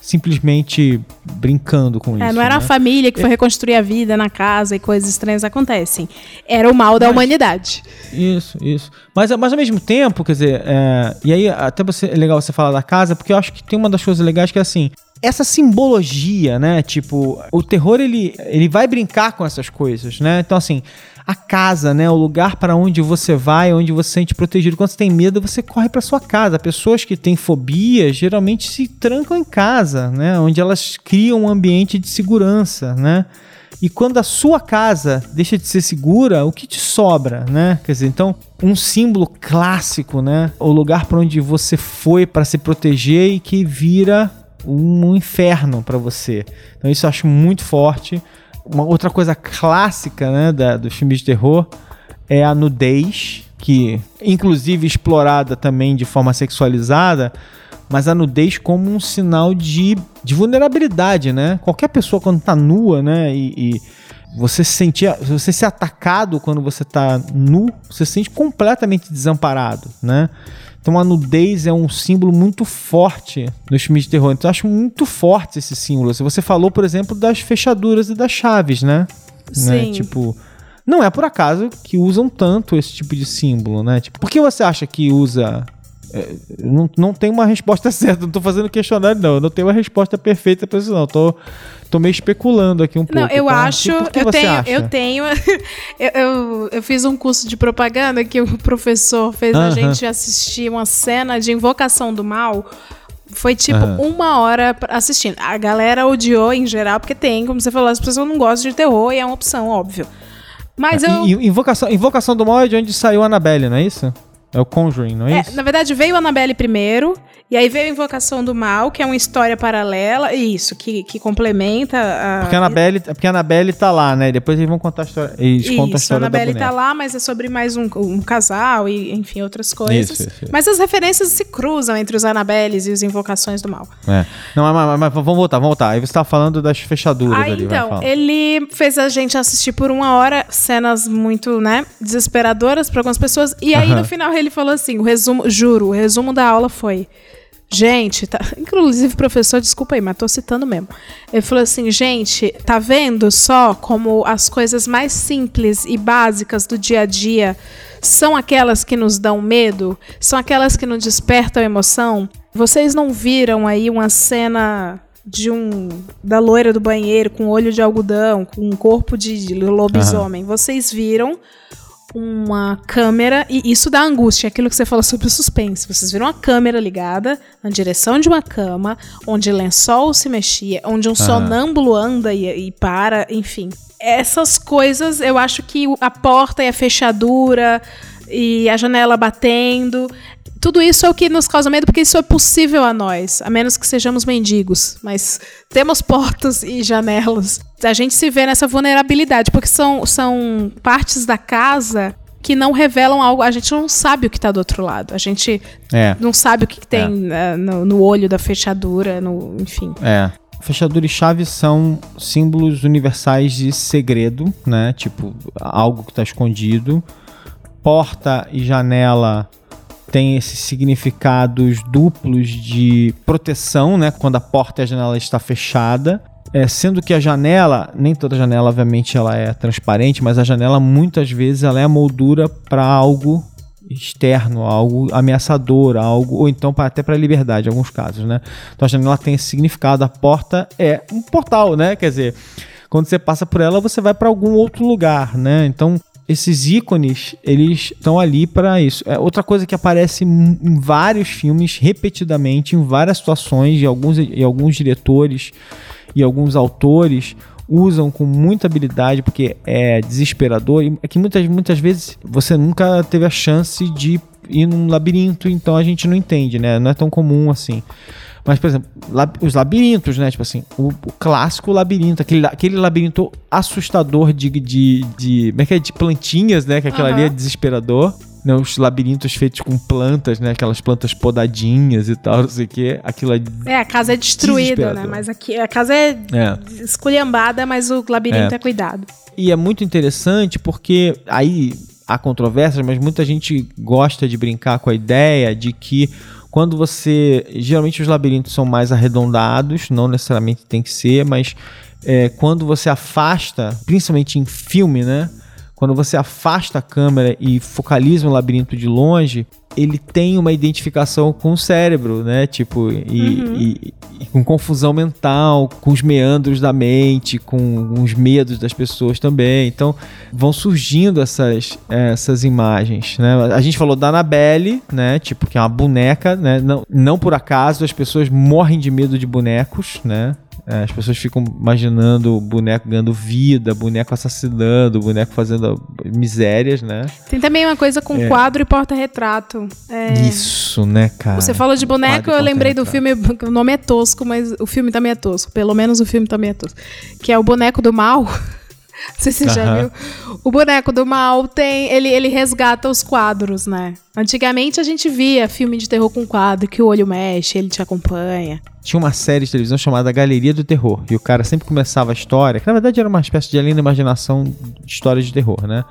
simplesmente brincando com É, isso. não era né? a família que foi reconstruir a vida na casa e coisas estranhas acontecem. Era o mal da Mas- humanidade. Isso, isso. Mas, mas ao mesmo tempo, quer dizer, é, e aí até você, é legal você falar da casa, porque eu acho que tem uma das coisas legais que é assim, essa simbologia, né? Tipo, o terror ele, ele vai brincar com essas coisas, né? Então assim, a casa, né, o lugar para onde você vai, onde você se sente protegido. Quando você tem medo, você corre para sua casa. Pessoas que têm fobia geralmente se trancam em casa, né, onde elas criam um ambiente de segurança, né? E quando a sua casa deixa de ser segura, o que te sobra, né? Quer dizer, então, um símbolo clássico, né? O lugar para onde você foi para se proteger e que vira um inferno para você. Então, isso eu acho muito forte. Uma outra coisa clássica, né, da, dos filmes de terror é a nudez, que inclusive explorada também de forma sexualizada, mas a nudez como um sinal de, de vulnerabilidade, né? Qualquer pessoa quando tá nua, né, e, e você se sentir, você ser atacado quando você tá nu, você se sente completamente desamparado, né? Então a nudez é um símbolo muito forte nos filmes de terror. Então eu acho muito forte esse símbolo. Se você falou, por exemplo, das fechaduras e das chaves, né? Né? Sim. Tipo, não é por acaso que usam tanto esse tipo de símbolo, né? Tipo, por que você acha que usa não, não tem uma resposta certa, não tô fazendo questionário, não. Eu não tenho uma resposta perfeita pra isso, não. Tô, tô meio especulando aqui um pouco. Não, eu tá? acho. Eu, tenho, acha? eu tenho. eu, eu, eu fiz um curso de propaganda que o professor fez a Aham. gente assistir uma cena de Invocação do Mal. Foi tipo Aham. uma hora assistindo. A galera odiou em geral, porque tem, como você falou, as pessoas não gostam de terror e é uma opção, óbvio. Mas eu. Invocação, Invocação do Mal é de onde saiu a Annabelle, não é isso? É o Conjuring, não é, É, isso? na verdade, veio a Annabelle primeiro, e aí veio a Invocação do Mal, que é uma história paralela, isso, que, que complementa a. Porque a Annabelle, porque a Annabelle tá lá, né? Depois eles vão contar a história. Eles contam a Isso, a história da Annabelle boneca. tá lá, mas é sobre mais um, um casal e, enfim, outras coisas. Isso, isso, isso. Mas as referências se cruzam entre os Annabelles e os Invocações do Mal. É. Não, mas, mas- mas vamos voltar, vamos voltar. Aí você tá falando das fechaduras Aí, ali, então, ele fez a gente assistir por uma hora cenas muito, né, desesperadoras para algumas pessoas. E aí, Aham. no final, ele falou assim: o resumo, juro, o resumo da aula foi. Gente, tá, inclusive, professor, desculpa aí, mas tô citando mesmo. Ele falou assim: gente, tá vendo só como as coisas mais simples e básicas do dia a dia são aquelas que nos dão medo? São aquelas que nos despertam emoção? Vocês não viram aí uma cena de um da loira do banheiro com olho de algodão, com um corpo de lobisomem. Vocês viram uma câmera e isso dá angústia, aquilo que você falou sobre o suspense. Vocês viram uma câmera ligada na direção de uma cama, onde lençol se mexia, onde um sonâmbulo anda e, e para, enfim. Essas coisas, eu acho que a porta e a fechadura e a janela batendo, tudo isso é o que nos causa medo, porque isso é possível a nós, a menos que sejamos mendigos. Mas temos portas e janelas. A gente se vê nessa vulnerabilidade, porque são, são partes da casa que não revelam algo. A gente não sabe o que está do outro lado. A gente É. não sabe o que, que tem É. né, no, no olho da fechadura, no, enfim. É. Fechadura e chave são símbolos universais de segredo, né? Tipo, algo que está escondido. Porta e janela têm esses significados duplos de proteção, né? Quando a porta e a janela está fechada. É, sendo que a janela, nem toda janela, obviamente, ela é transparente, mas a janela muitas vezes ela é a moldura para algo externo, algo ameaçador, algo ou então até para a liberdade, em alguns casos, né? Então a janela tem esse significado, a porta é um portal, né? Quer dizer, quando você passa por ela, você vai para algum outro lugar, né? Então esses ícones, eles estão ali para isso. É outra coisa que aparece em vários filmes repetidamente, em várias situações, e alguns, e alguns diretores e alguns autores usam com muita habilidade porque é desesperador e é que muitas, muitas vezes você nunca teve a chance de ir num labirinto, então a gente não entende, né? Não é tão comum assim. Mas, por exemplo, lab- os labirintos, né? Tipo assim, o, o clássico labirinto, aquele, aquele labirinto assustador de, de, de. Como é que é? De plantinhas, né? Que aquilo ali é desesperador. Né, os labirintos feitos com plantas, né? Aquelas plantas podadinhas e tal, não sei o quê. Aquilo é. É, a casa é destruída, né? Mas aqui a casa é, É. esculhambada, mas o labirinto é, cuidado. E é muito interessante porque aí há controvérsias, mas muita gente gosta de brincar com a ideia de que quando você. Geralmente os labirintos são mais arredondados, não necessariamente tem que ser, mas é, quando você afasta, principalmente em filme, né? Quando você afasta a câmera e focaliza um labirinto de longe, ele tem uma identificação com o cérebro, né? Tipo, e, e- e com confusão mental, com os meandros da mente, com os medos das pessoas também. Então, vão surgindo essas, essas imagens, né? A gente falou da Annabelle, né? Tipo, que é uma boneca, né? Não, não por acaso as pessoas morrem de medo de bonecos, né? É, As pessoas ficam imaginando o boneco ganhando vida, boneco assassinando, boneco fazendo misérias, né? Tem também uma coisa com É. quadro e porta-retrato. É, Isso, né, cara? Você falou de boneco, eu lembrei do filme, o nome é tosco, mas o filme também é tosco. Pelo menos o filme também é tosco. Que é o Boneco do Mal. Não sei se você já viu. O Boneco do Mal tem. Ele, ele resgata os quadros, né? Antigamente a gente via filme de terror com quadro, que o olho mexe, ele te acompanha. Tinha uma série de televisão chamada Galeria do Terror. E o cara sempre começava a história, que na verdade era uma espécie de além da imaginação de histórias de terror, né?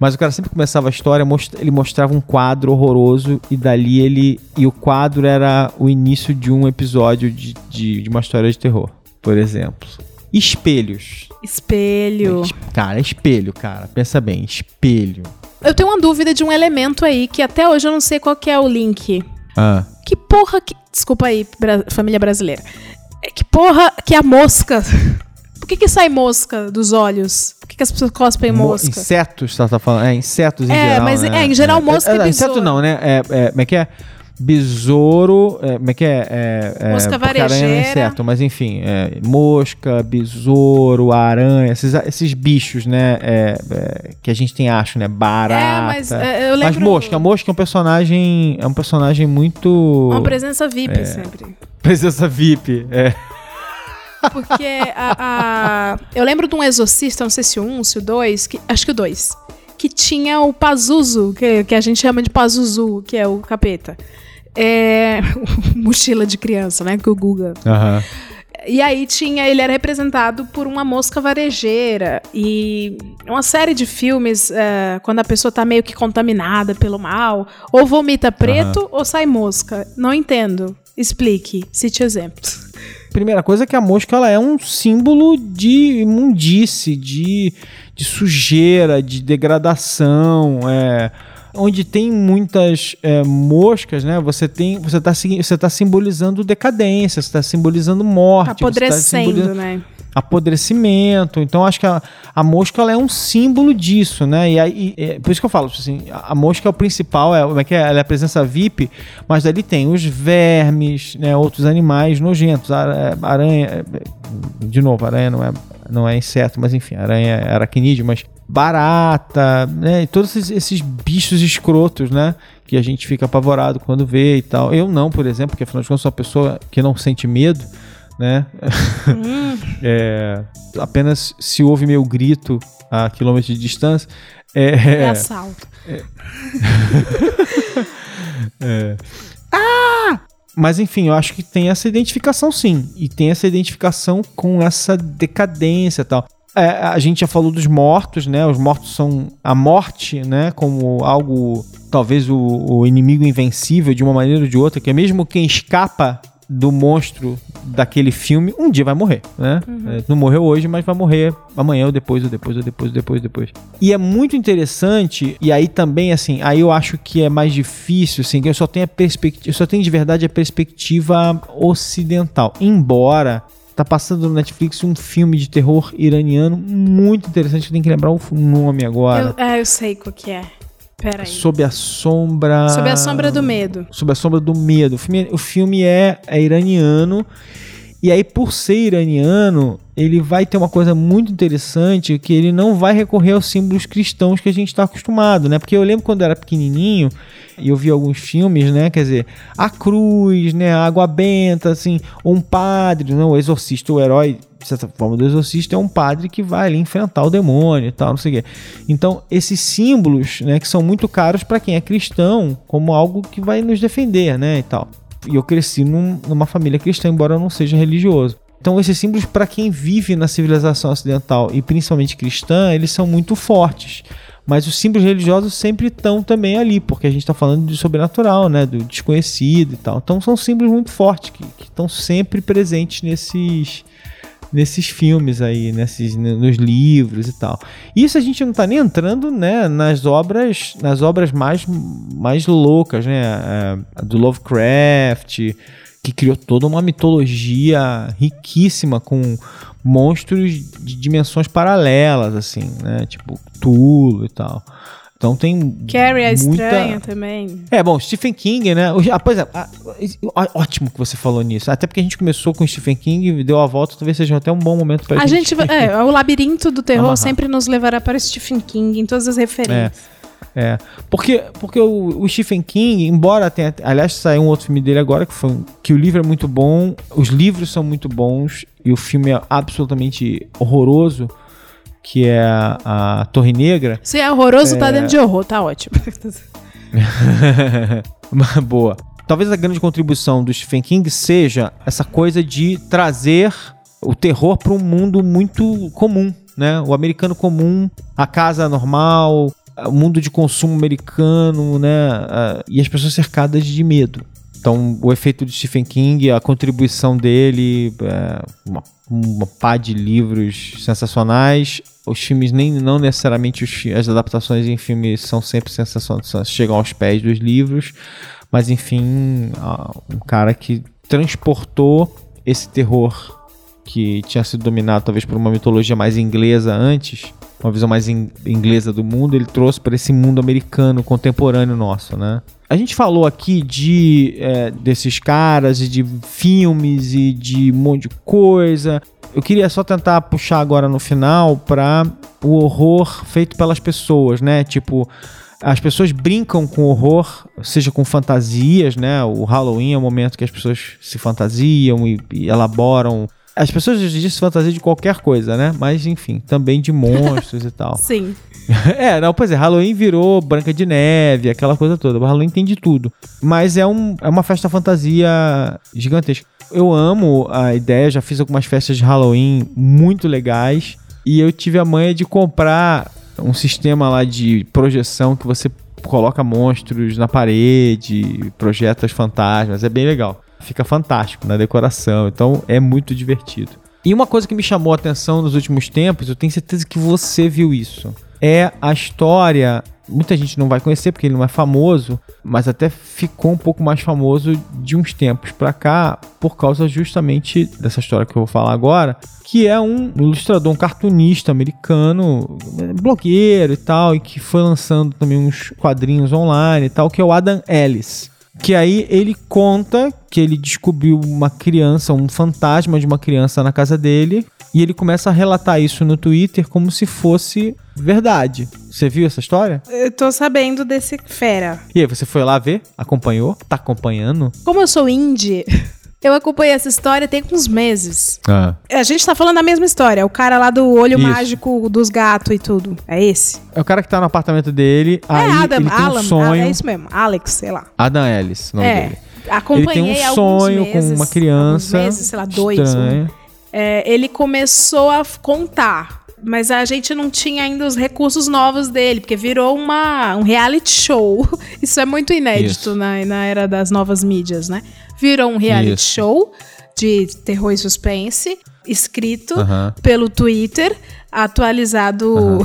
Mas o cara sempre começava a história, most- ele mostrava um quadro horroroso e dali ele. E o quadro era o início de um episódio de, de, de uma história de terror, por exemplo. Espelhos. Espelho. Cara, espelho, cara. Pensa bem, espelho. Eu tenho uma dúvida de um elemento aí que até hoje eu não sei qual que é o link. Ah. Que porra que. Desculpa aí, bra- família brasileira. É Que porra que a mosca. Por que, que sai mosca dos olhos? Por que, que as pessoas cospem Mo- mosca? Insetos, você tá falando? É, insetos em É, geral. mas né? é, em geral, mosca é, e é, Inseto não, né? É, é, como é que é? Besouro. É, como é que é? é, é Mosca é varejeira. inseto, mas enfim. é, mosca, besouro, aranha, esses, esses bichos, né? é, é, que a gente tem, acho, né? Barata. É, mas é, eu Mas lembro. mosca, a mosca é um personagem. É um personagem muito. Uma presença VIP É. sempre. Presença VIP. É. Porque a, a- eu lembro de um exorcista, não sei se o um, se o dois, que, acho que o dois, que tinha o Pazuzu, que, que a gente chama de Pazuzu, que é o capeta. É, mochila de criança, né? Que o Guga. Aham. E aí tinha, ele era representado por uma mosca varejeira e uma série de filmes é, quando a pessoa tá meio que contaminada pelo mal, ou vomita preto ou sai mosca. Não entendo. Explique, cite exemplos. Primeira coisa é que a mosca ela é um símbolo de imundice, de, de sujeira, de degradação. É, Onde tem muitas é, moscas, né? Você tem, você está você tá simbolizando decadência, você está simbolizando morte, Tá apodrecendo, tá né? apodrecimento. Então acho que a, a mosca ela é um símbolo disso, né? E aí, é, por isso que eu falo assim, a, a mosca é o principal, é, como é que é? Ela é a presença VIP, mas ali tem os vermes, né? Outros animais nojentos, ara- aranha, é, de novo, aranha não é não é inseto, mas enfim, aranha é aracnídeo, mas barata, né? E todos esses, esses bichos escrotos, né? Que a gente fica apavorado quando vê e tal. Eu não, por exemplo, porque afinal de contas sou uma pessoa que não sente medo, né? É, apenas se ouve meu grito a quilômetros de distância. É, É assalto. Mas enfim, eu acho que tem essa identificação sim. E tem essa identificação com essa decadência e tal. É, a gente já falou dos mortos, né? Os mortos são a morte, né? Como algo, talvez o, o inimigo invencível de uma maneira ou de outra, que é mesmo quem escapa do monstro daquele filme, um dia vai morrer, né? É, não morreu hoje, mas vai morrer amanhã ou depois, ou depois, ou depois, ou depois, ou depois. E é muito interessante, e aí também, assim, aí eu acho que é mais difícil, assim, que eu só tenho a perspectiva, eu só tenho de verdade a perspectiva ocidental. Embora tá passando no Netflix um filme de terror iraniano muito interessante, eu tenho que lembrar o nome agora. Eu, é, eu sei qual que é. Pera aí. Sob a sombra. Sob a sombra do medo. Sob a sombra do medo. O filme, o filme é, é iraniano. E aí, por ser iraniano, ele vai ter uma coisa muito interessante que ele não vai recorrer aos símbolos cristãos que a gente está acostumado, né? Porque eu lembro quando eu era pequenininho e eu vi alguns filmes, né? Quer dizer, a cruz, né? A água benta, assim, um padre, não, o exorcista, o herói, de certa forma, do exorcista é um padre que vai ali enfrentar o demônio e tal, não sei o quê. Então, esses símbolos, né? Que são muito caros para quem é cristão, como algo que vai nos defender, né? E tal. E eu cresci num- numa família cristã, embora eu não seja religioso. Então, esses símbolos, para quem vive na civilização ocidental e principalmente cristã, eles são muito fortes. Mas os símbolos religiosos sempre estão também ali, porque a gente está falando de sobrenatural, né? Do desconhecido e tal. Então, são símbolos muito fortes que que estão sempre presentes nesses, nesses filmes aí, nesses, nos livros e tal. Isso a gente não tá nem entrando, né, nas obras, nas obras mais, mais loucas, né, é, do Lovecraft, que criou toda uma mitologia riquíssima com monstros de dimensões paralelas, assim, né, tipo Tulo e tal. Então tem Carrie é muita- estranha também. é, bom, Stephen King, né? Ah, pois é, ah, ótimo que você falou nisso. Até porque a gente começou com Stephen King e deu a volta, talvez seja até um bom momento pra A gente, vai- é, o labirinto do terror Amarrar. sempre nos levará para Stephen King em todas as referências. É, porque, porque o, o Stephen King, embora tenha. Aliás, saiu um outro filme dele agora, que, foi, que o livro é muito bom, os livros são muito bons e o filme é absolutamente horroroso, que é a, a Torre Negra. Se é horroroso, tá dentro de horror, tá ótimo. Uma Boa. Talvez a grande contribuição do Stephen King seja essa coisa de trazer o terror para um mundo muito comum, né? O americano comum, a casa normal, o mundo de consumo americano, né? E as pessoas cercadas de medo. Então, o efeito de Stephen King, a contribuição dele, é, uma, uma pá de livros sensacionais. Os filmes, nem não necessariamente os as adaptações em filmes são sempre sensacionais, chegam aos pés dos livros. Mas, enfim, um cara que transportou esse terror que tinha sido dominado talvez por uma mitologia mais inglesa antes, uma visão mais in- inglesa do mundo, ele trouxe para esse mundo americano contemporâneo nosso, né? A gente falou aqui de é, desses caras e de filmes e de um monte de coisa. Eu queria só tentar puxar agora no final para o horror feito pelas pessoas, né? Tipo, as pessoas brincam com horror, seja com fantasias, né? O Halloween é o momento que as pessoas se fantasiam e, e elaboram. As pessoas hoje em dia se fantasiam de qualquer coisa, né? Mas enfim, também de monstros e tal. Sim. É, não, pois é, Halloween virou Branca de Neve, aquela coisa toda. O Halloween tem de tudo. Mas é, um, é uma festa fantasia gigantesca. Eu amo a ideia, já fiz algumas festas de Halloween muito legais. E eu tive a manha de comprar um sistema lá de projeção que você coloca monstros na parede, projeta os fantasmas. É bem legal. Fica fantástico na decoração. Então é muito divertido. E uma coisa que me chamou a atenção nos últimos tempos, eu tenho certeza que você viu isso é a história muita gente não vai conhecer porque ele não é famoso, mas até ficou um pouco mais famoso de uns tempos pra cá por causa justamente dessa história que eu vou falar agora, que é um ilustrador, um cartunista americano, blogueiro e tal, e que foi lançando também uns quadrinhos online e tal, que é o Adam Ellis. Que aí ele conta que ele descobriu uma criança, um fantasma de uma criança na casa dele, e ele começa a relatar isso no Twitter como se fosse verdade. Você viu essa história? Eu tô sabendo desse fera. E aí, você foi lá ver? Acompanhou? Tá acompanhando? Como eu sou indie, eu acompanhei essa história tem uns meses. Ah. A gente tá falando da mesma história. O cara lá do olho Isso. mágico dos gatos e tudo. É esse? É o cara que tá no apartamento dele, aí é Adam, ele tem Alan. um sonho... ah, é isso mesmo. Alex, sei lá. Adam Ellis, o nome é. dele. Acompanhei ele tem um sonho meses, com uma criança meses, sei lá, dois. um. É, ele começou a contar, mas a gente não tinha ainda os recursos novos dele, porque virou uma, um reality show. Isso é muito inédito Isso. na, na era das novas mídias, né? Virou um reality Isso. show de terror e suspense, escrito pelo Twitter, atualizado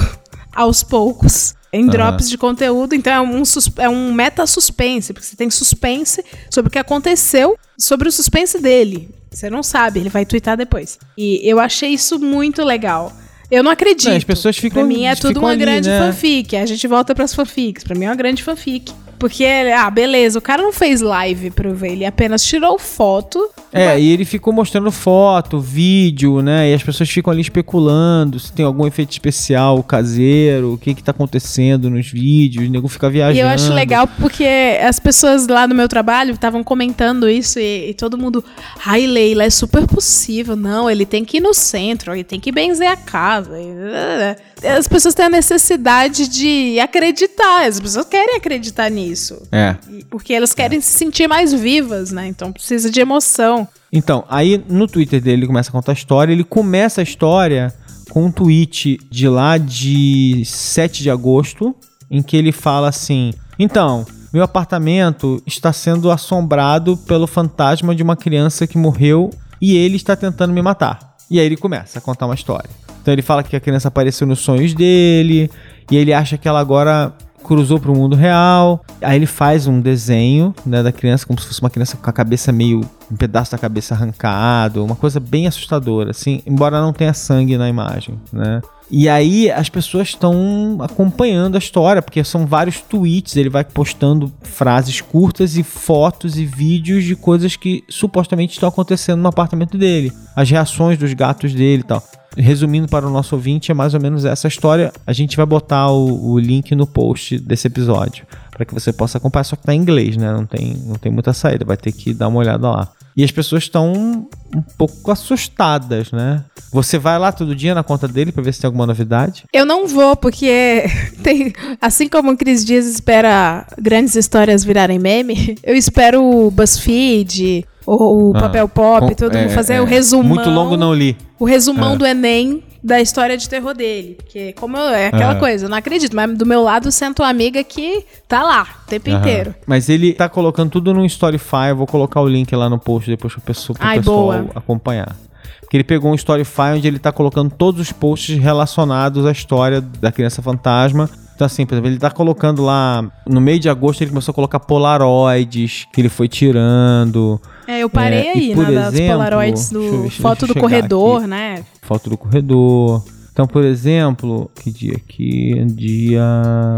aos poucos. Em drops de conteúdo, então é um, é um meta-suspense, porque você tem suspense sobre o que aconteceu, sobre o suspense dele. Você não sabe, ele vai twittar depois. E eu achei isso muito legal. Eu não acredito. Não, as pessoas ficam- Pra mim é tudo uma ali, grande né? fanfic. A gente volta pras fanfics. Pra mim é uma grande fanfic. Porque, ah, beleza, o cara não fez live eu ver, ele apenas tirou foto. É, e ele ficou mostrando foto, vídeo, né? E as pessoas ficam ali especulando se tem algum efeito especial caseiro, o que que tá acontecendo nos vídeos, o nego fica viajando. E eu acho legal porque as pessoas lá no meu trabalho estavam comentando isso e, e todo mundo. Ai, Leila, é super possível. Não, ele tem que ir no centro, ele tem que benzer a casa. E, As pessoas têm a necessidade de acreditar, as pessoas querem acreditar nisso. É. E- Porque elas querem se sentir mais vivas, né? Então precisa de emoção. Então, aí no Twitter dele ele começa a contar a história, ele começa a história com um tweet de lá de 7 de agosto, em que ele fala assim: Então, meu apartamento está sendo assombrado pelo fantasma de uma criança que morreu e ele está tentando me matar. E aí ele começa a contar uma história. Então ele fala que a criança apareceu nos sonhos dele, e ele acha que ela agora cruzou pro mundo real. Aí ele faz um desenho, né, da criança como se fosse uma criança com a cabeça meio um pedaço da cabeça arrancado, uma coisa bem assustadora, assim, embora não tenha sangue na imagem, né? E aí as pessoas estão acompanhando a história, porque são vários tweets, ele vai postando frases curtas e fotos e vídeos de coisas que supostamente estão acontecendo no apartamento dele, as reações dos gatos dele e tal. Resumindo para o nosso ouvinte, é mais ou menos essa história. A gente vai botar o, o link no post desse episódio para que você possa acompanhar, só que tá em inglês, né? Não tem, não tem muita saída, vai ter que dar uma olhada lá. E as pessoas estão um pouco assustadas, né? Você vai lá todo dia na conta dele para ver se tem alguma novidade? Eu não vou, porque tem, assim como o Cris Dias espera grandes histórias virarem meme, eu espero o BuzzFeed, o, o Ah, Papel Pop, Com- todo é, mundo fazer é, o resumão. Muito longo não li. O resumão É. do Enem da história de terror dele. Porque, como eu, é aquela É. coisa, eu não acredito, mas do meu lado senta uma amiga que tá lá o tempo Aham. inteiro. Mas ele tá colocando tudo no Storyfy. Eu vou colocar o link lá no post depois pro pessoal, pro Ai, pessoal boa. acompanhar. Porque ele pegou um Storyfy onde ele tá colocando todos os posts relacionados à história da criança fantasma. Então, assim, por exemplo, ele tá colocando lá. No meio de agosto, ele começou a colocar polaroids que ele foi tirando. É, eu parei É, aí, e, né, das exemplo, Polaroids deixa eu do deixa foto eu do corredor, aqui. né? Foto do corredor. Então, por exemplo, que dia aqui? Dia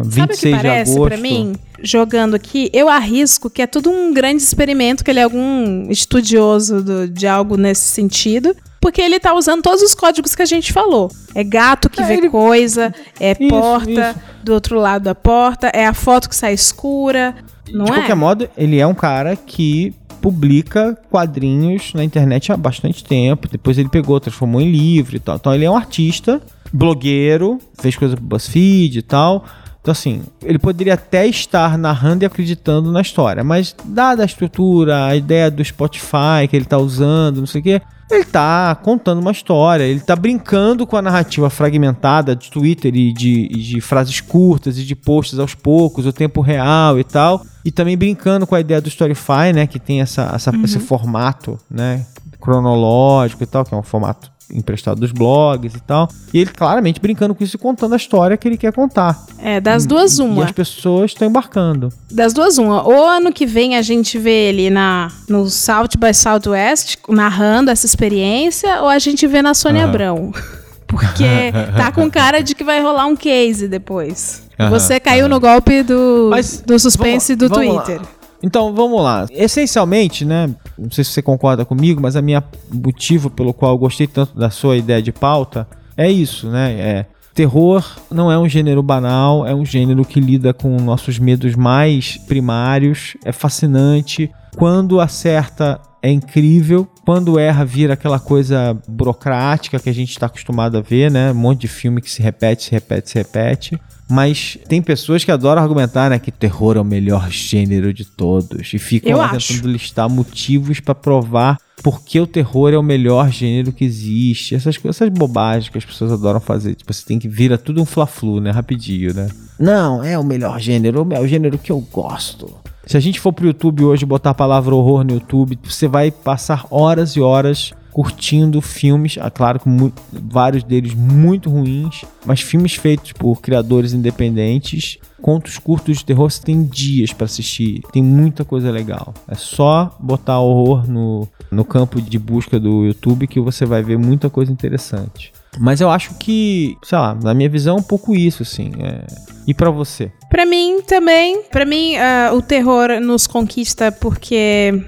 Sabe o 26 que parece de agosto. pra mim? Jogando aqui, eu arrisco que é tudo um grande experimento, que ele é algum estudioso do- de algo nesse sentido. Porque ele tá usando todos os códigos que a gente falou. É gato que É, vê ele- coisa, é Isso, porta isso. do outro lado da porta, é a foto que sai escura. Não de é? qualquer modo, ele é um cara que publica quadrinhos na internet há bastante tempo. Depois ele pegou, transformou em livro e tal. Então ele é um artista, blogueiro, fez coisa pro BuzzFeed e tal. Então, assim, ele poderia até estar narrando e acreditando na história, mas dada a estrutura, a ideia do Spotify que ele tá usando, não sei o quê, ele tá contando uma história, ele tá brincando com a narrativa fragmentada de Twitter e de, e de frases curtas e de posts aos poucos, o tempo real e tal, e também brincando com a ideia do Storyfy, né, que tem essa, essa- esse formato, né, cronológico e tal, que é um formato emprestado dos blogs e tal. E ele claramente brincando com isso e contando a história que ele quer contar. É, das duas, E uma. as pessoas estão embarcando. Das duas, uma. Ou ano que vem a gente vê ele na, no South by Southwest narrando essa experiência, ou a gente vê na Sônia Aham. Abrão. Porque tá com cara de que vai rolar um case depois. Aham, Você caiu no golpe do, Mas do suspense vamos- do vamos lá. Então, vamos lá. Essencialmente, né? Não sei se você concorda comigo, mas a minha motivo pelo qual eu gostei tanto da sua ideia de pauta é isso, né? É terror não é um gênero banal, é um gênero que lida com nossos medos mais primários, é fascinante. Quando acerta é incrível, quando erra vira aquela coisa burocrática que a gente está acostumado a ver, né? Um monte de filme que se repete, se repete, se repete. Mas tem pessoas que adoram argumentar, né, que terror é o melhor gênero de todos e ficam Eu lá acho. tentando listar motivos pra provar por que o terror é o melhor gênero que existe. Essas coisas, essas bobagens que as pessoas adoram fazer, tipo, você tem que vira tudo um fla-flu, né, rapidinho, né? Não, é o melhor gênero, é o gênero que eu gosto. Se a gente for pro YouTube hoje botar a palavra horror no YouTube, você vai passar horas e horas curtindo filmes, ah, claro que vários deles muito ruins, mas filmes feitos por criadores independentes. Contos curtos de terror você tem dias pra assistir, tem muita coisa legal. É só botar horror no, no campo de busca do YouTube que você vai ver muita coisa interessante. Mas eu acho que, sei lá, na minha visão é um pouco isso, assim. é. E pra você? Pra mim também. Pra mim, ah, o terror nos conquista porque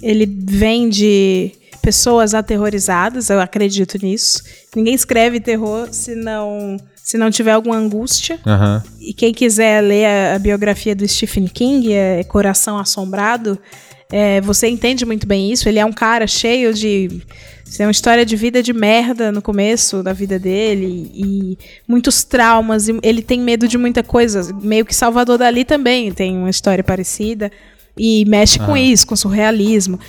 ele vem de pessoas aterrorizadas, eu acredito nisso. Ninguém escreve terror se não, se não tiver alguma angústia. Aham. E quem quiser ler a, a biografia do Stephen King, é Coração Assombrado, é, você entende muito bem isso. Ele é um cara cheio de. É uma história de vida de merda no começo da vida dele e muitos traumas. E ele tem medo de muita coisa. Meio que Salvador Dali também tem uma história parecida. E mexe com Ah. isso, com surrealismo.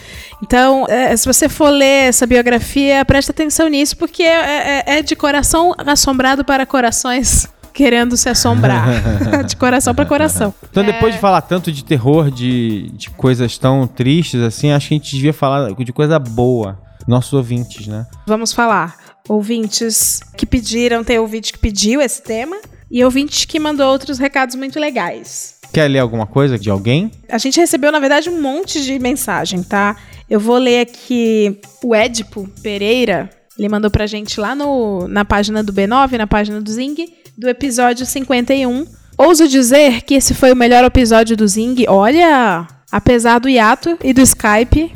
Então, é, se você for ler essa biografia, presta atenção nisso, porque é, é- é de coração assombrado para corações querendo se assombrar. de coração para coração. Então, depois de falar tanto de terror, de, de coisas tão tristes assim, acho que a gente devia falar de coisa boa. Nossos ouvintes, né? Vamos falar. Ouvintes que pediram, tem ouvinte que pediu esse tema e ouvinte que mandou outros recados muito legais. Quer ler alguma coisa de alguém? A gente recebeu, na verdade, um monte de mensagem, tá? Eu vou ler aqui o Édipo Pereira. Ele mandou pra gente lá no, na página do B9, na página do Zing, do episódio 51. Ouso dizer que esse foi o melhor episódio do Zing. Olha, apesar do hiato e do Skype,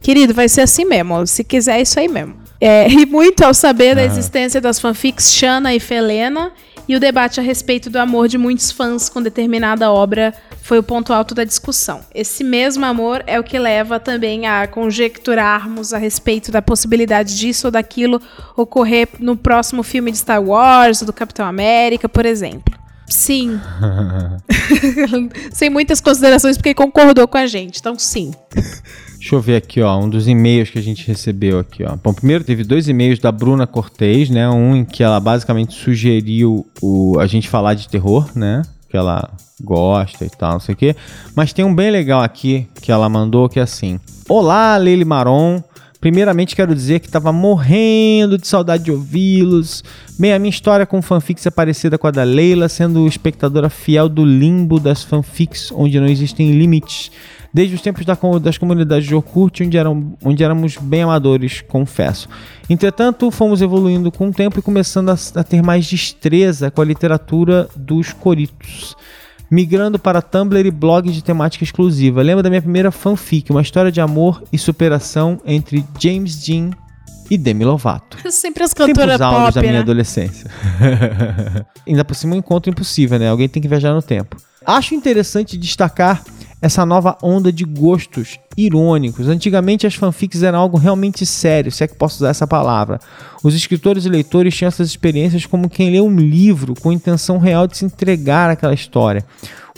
querido, vai ser assim mesmo. Se quiser, é isso aí mesmo. É, e muito ao saber da existência das fanfics Shana e Felena e o debate a respeito do amor de muitos fãs com determinada obra foi o ponto alto da discussão. Esse mesmo amor é o que leva também a conjecturarmos a respeito da possibilidade disso ou daquilo ocorrer no próximo filme de Star Wars, do Capitão América, por exemplo. Sim. Sem muitas considerações, porque concordou com a gente. Então, sim. Deixa eu ver aqui, ó, um dos e-mails que a gente recebeu aqui, ó. Bom, primeiro teve dois e-mails da Bruna Cortez, né? Um em que ela basicamente sugeriu o, a gente falar de terror, né? Que ela gosta e tal, não sei o quê. Mas tem um bem legal aqui que ela mandou que é assim: Olá, Leile Maron. Primeiramente quero dizer que tava morrendo de saudade de ouvi-los. Bem, a minha história com fanfics é parecida com a da Leila, sendo espectadora fiel do limbo das fanfics, onde não existem limites. Desde os tempos da das comunidades de Orkut, onde, eram, onde éramos bem amadores, confesso. Entretanto, fomos evoluindo com o tempo e começando a, a ter mais destreza com a literatura dos coritos migrando para Tumblr e blogs de temática exclusiva. Lembro da minha primeira fanfic, uma história de amor e superação entre James Dean e Demi Lovato. Sempre as cantoras áureos da pop, minha né? adolescência. Ainda por cima um encontro impossível, né? Alguém tem que viajar no tempo. Acho interessante destacar essa nova onda de gostos irônicos. Antigamente as fanfics eram algo realmente sério, se é que posso usar essa palavra. Os escritores e leitores tinham essas experiências como quem lê um livro com a intenção real de se entregar àquela história.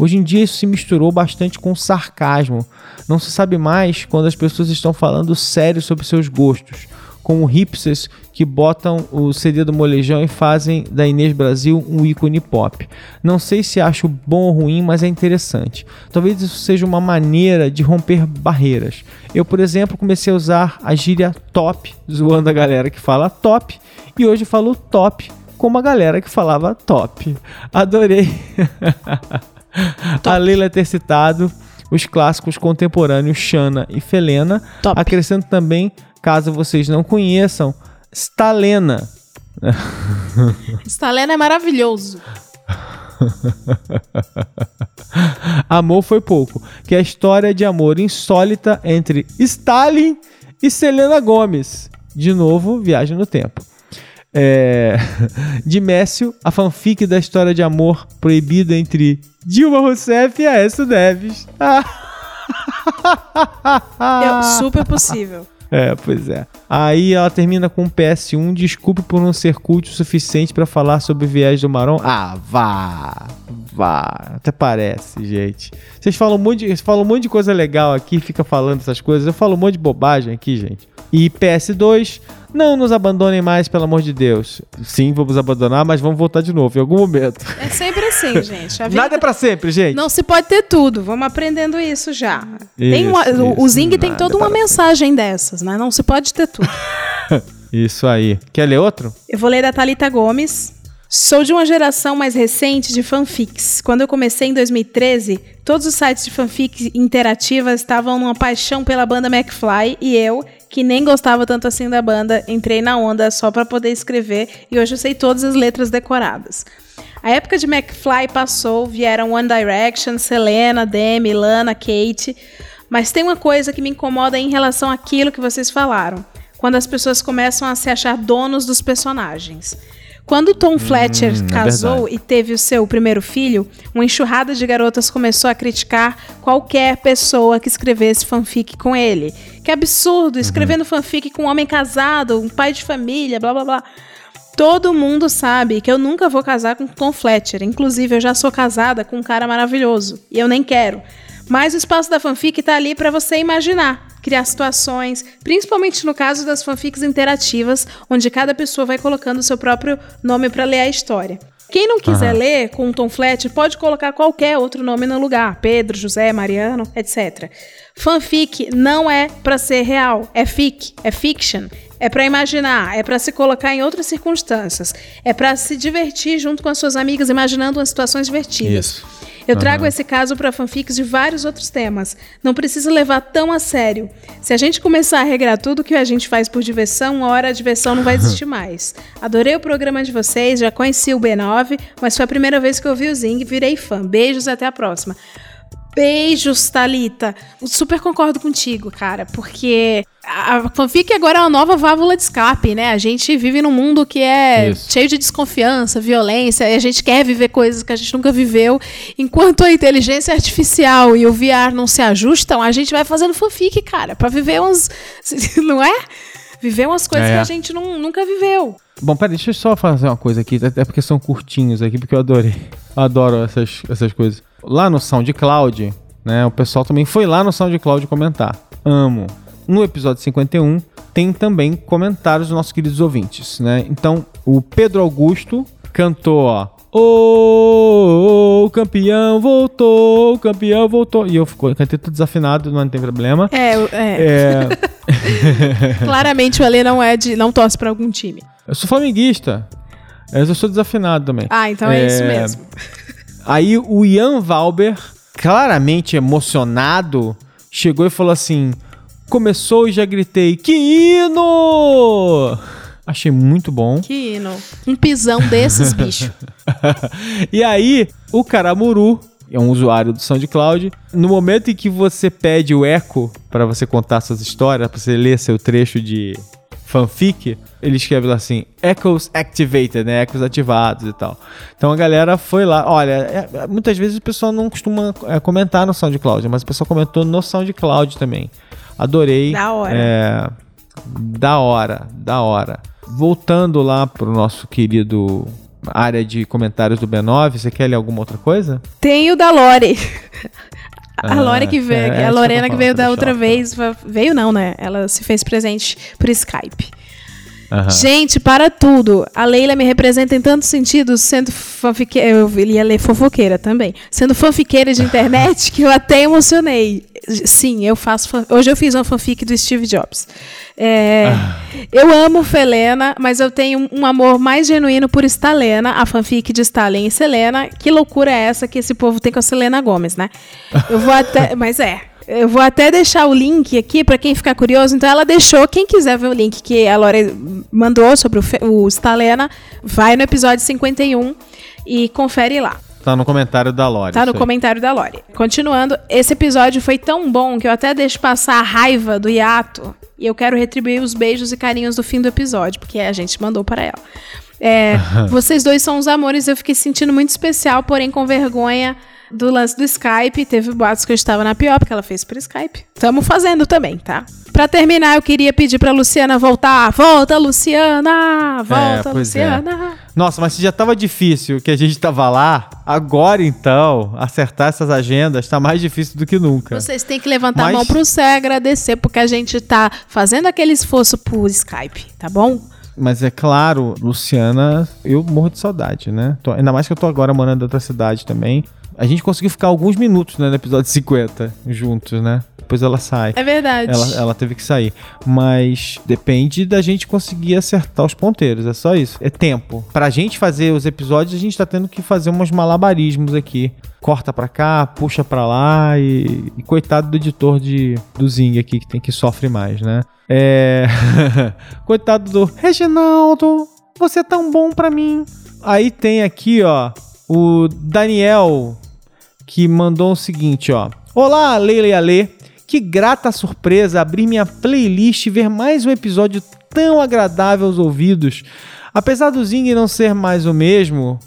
Hoje em dia isso se misturou bastante com sarcasmo. Não se sabe mais quando as pessoas estão falando sério sobre seus gostos como hipsters que botam o CD do Molejão e fazem da Inês Brasil um ícone pop. Não sei se acho bom ou ruim, mas é interessante. Talvez isso seja uma maneira de romper barreiras. Eu, por exemplo, comecei a usar a gíria top, zoando a galera que fala top, e hoje falo top como a galera que falava top. Adorei a Leila ter citado os clássicos contemporâneos Xana e Felena. Top. Acrescento também, caso vocês não conheçam, Stalena. Stalena é maravilhoso. Amor foi pouco, que é a história de amor insólita entre Stalin e Selena Gomes. De novo, viagem no tempo. É... De Mécio, a fanfic da história de amor proibida entre Dilma Rousseff e Aécio Neves. Eu- super possível. É, pois é. Aí ela termina com um PS1. Desculpe por não ser culto o suficiente pra falar sobre viés do Marom. Ah, vá. Vá. Até parece, gente. Vocês falam um monte de, falam um monte de coisa legal aqui, fica falando essas coisas. Eu falo um monte de bobagem aqui, gente. E PS2, não nos abandonem mais, pelo amor de Deus. Sim, vamos abandonar, mas vamos voltar de novo em algum momento. É sempre assim, gente. Vida Nada é pra sempre, gente. Não se pode ter tudo. Vamos aprendendo isso já. tem Isso, uma- o- o isso. Zing tem toda uma para mensagem dessas, né? Não se pode ter tudo. Isso aí. Quer ler outro? Eu vou ler da Thalita Gomes. Sou de uma geração mais recente de fanfics. Quando eu comecei em 2013, todos os sites de fanfics interativas estavam numa paixão pela banda McFly e eu, que nem gostava tanto assim da banda, entrei na onda só pra poder escrever e hoje eu sei todas as letras decoradas. A época de McFly passou, vieram One Direction, Selena, Demi, Lana, Kate. Mas tem uma coisa que me incomoda em relação àquilo que vocês falaram. Quando as pessoas começam a se achar donos dos personagens. Quando Tom Fletcher casou verdade. e teve o seu primeiro filho, uma enxurrada de garotas começou a criticar qualquer pessoa que escrevesse fanfic com ele. Que absurdo, escrevendo fanfic com um homem casado, um pai de família, blá blá blá. Todo mundo sabe que eu nunca vou casar com Tom Fletcher. Inclusive, eu já sou casada com um cara maravilhoso. E eu nem quero. Mas o espaço da fanfic tá ali para você imaginar, criar situações, principalmente no caso das fanfics interativas, onde cada pessoa vai colocando o seu próprio nome para ler a história. Quem não quiser ler com o Tom Fletcher pode colocar qualquer outro nome no lugar, Pedro, José, Mariano, etc. Fanfic não é para ser real, é fic, é fiction, é para imaginar, é para se colocar em outras circunstâncias, é para se divertir junto com as suas amigas imaginando umas situações divertidas. Isso. Eu trago esse caso para fanfics de vários outros temas. Não precisa levar tão a sério. Se a gente começar a regrar tudo que a gente faz por diversão, uma hora a diversão não vai existir mais. Adorei o programa de vocês, já conheci o B9, mas foi a primeira vez que eu vi o Zing, virei fã. Beijos e até a próxima. Beijos, Thalita. Super concordo contigo, cara, porque a fanfic agora é uma nova válvula de escape, né? A gente vive num mundo que é Isso. cheio de desconfiança, violência, e a gente quer viver coisas que a gente nunca viveu. Enquanto a inteligência artificial e o VR não se ajustam, a gente vai fazendo fanfic, cara, pra viver uns. Não é? Viver umas coisas É. que a gente não- nunca viveu. Bom, peraí, deixa eu só fazer uma coisa aqui, até porque são curtinhos aqui, porque eu adorei. Adoro essas, essas coisas. Lá no SoundCloud, né, o pessoal também foi lá no SoundCloud comentar. Amo. No episódio 51, tem também comentários dos nossos queridos ouvintes, né? Então, o Pedro Augusto cantou, ó. Ô, o campeão voltou, o campeão voltou. E eu ficou, cantei tudo desafinado, não tem problema. É, é. É, claramente o Alê não é de. não torce pra algum time. eu sou flamenguista. Mas eu sou desafinado também. Ah, então é, isso mesmo. Aí o Ian Valber, claramente emocionado, chegou e falou assim: começou e já gritei, que hino! Achei muito bom. Que hino. Um pisão desses, bicho. e aí, o Caramuru, é um usuário do SoundCloud, no momento em que você pede o eco para você contar suas histórias, para você ler seu trecho de fanfic, ele escreve lá assim, Echoes Activated, né? Echoes ativados e tal. Então a galera foi lá. Olha, é- é- muitas vezes o pessoal não costuma é, comentar no SoundCloud, mas o pessoal comentou no SoundCloud também. Adorei. Da hora. É, da hora, da hora. Voltando lá pro nosso querido área de comentários do B9, você quer ler alguma outra coisa? Tem o da Lore. A Ah, Lore que veio, é, a Lorena que veio da outra vez, veio não, né? Ela se fez presente por Skype. Aham. Gente, para tudo. A Leila me representa em tantos sentidos, sendo fanfiqueira. Eu ia ler fofoqueira também. Sendo fanfiqueira de internet, que eu até emocionei. Sim, eu faço. fan- Hoje eu fiz uma fanfic do Steve Jobs. É, Eu amo Felena, mas eu tenho um amor mais genuíno por Stalena, a fanfic de Stalin e Selena. Que loucura é essa que esse povo tem com a Selena Gomes, né? Eu vou até. Mas é. Eu vou até deixar o link aqui para quem ficar curioso. Então ela deixou, quem quiser ver o link que a Lore mandou sobre o, o Stalena, vai no episódio 51 e confere lá. Tá no comentário da Lore. Tá no aí. comentário da Lore. Continuando, esse episódio foi tão bom que eu até deixo passar a raiva do hiato e eu quero retribuir os beijos e carinhos do fim do episódio, porque a gente mandou para ela. É, vocês dois são os amores, eu fiquei sentindo muito especial, porém com vergonha do lance do Skype. Teve boatos que eu estava na pior, porque ela fez por Skype. Tamo fazendo também, tá? Pra terminar, eu queria pedir pra Luciana voltar. Volta, Luciana! Volta, pois é. Luciana! Nossa, mas se já tava difícil que a gente tava lá, agora então, acertar essas agendas tá mais difícil do que nunca. Vocês têm que levantar Mas- a mão pro céu e agradecer, porque a gente tá fazendo aquele esforço por Skype, tá bom? Mas é claro, Luciana, eu morro de saudade, né? Tô- ainda mais que eu tô agora morando em outra cidade também. A gente conseguiu ficar alguns minutos né, no episódio 50 juntos, né? Depois ela sai. É verdade. Ela, ela teve que sair. Mas depende da gente conseguir acertar os ponteiros. É só isso. É tempo. Pra gente fazer os episódios, a gente tá tendo que fazer uns malabarismos aqui. Corta pra cá, puxa pra lá e, e coitado do editor de, do Zing aqui, que tem que sofre mais, né? É. coitado do Reginaldo, você é tão bom pra mim. Aí tem aqui, ó, o Daniel que mandou o seguinte, ó. Olá, Leila e Alê. Que grata surpresa abrir minha playlist e ver mais um episódio tão agradável aos ouvidos. Apesar do Zing não ser mais o mesmo...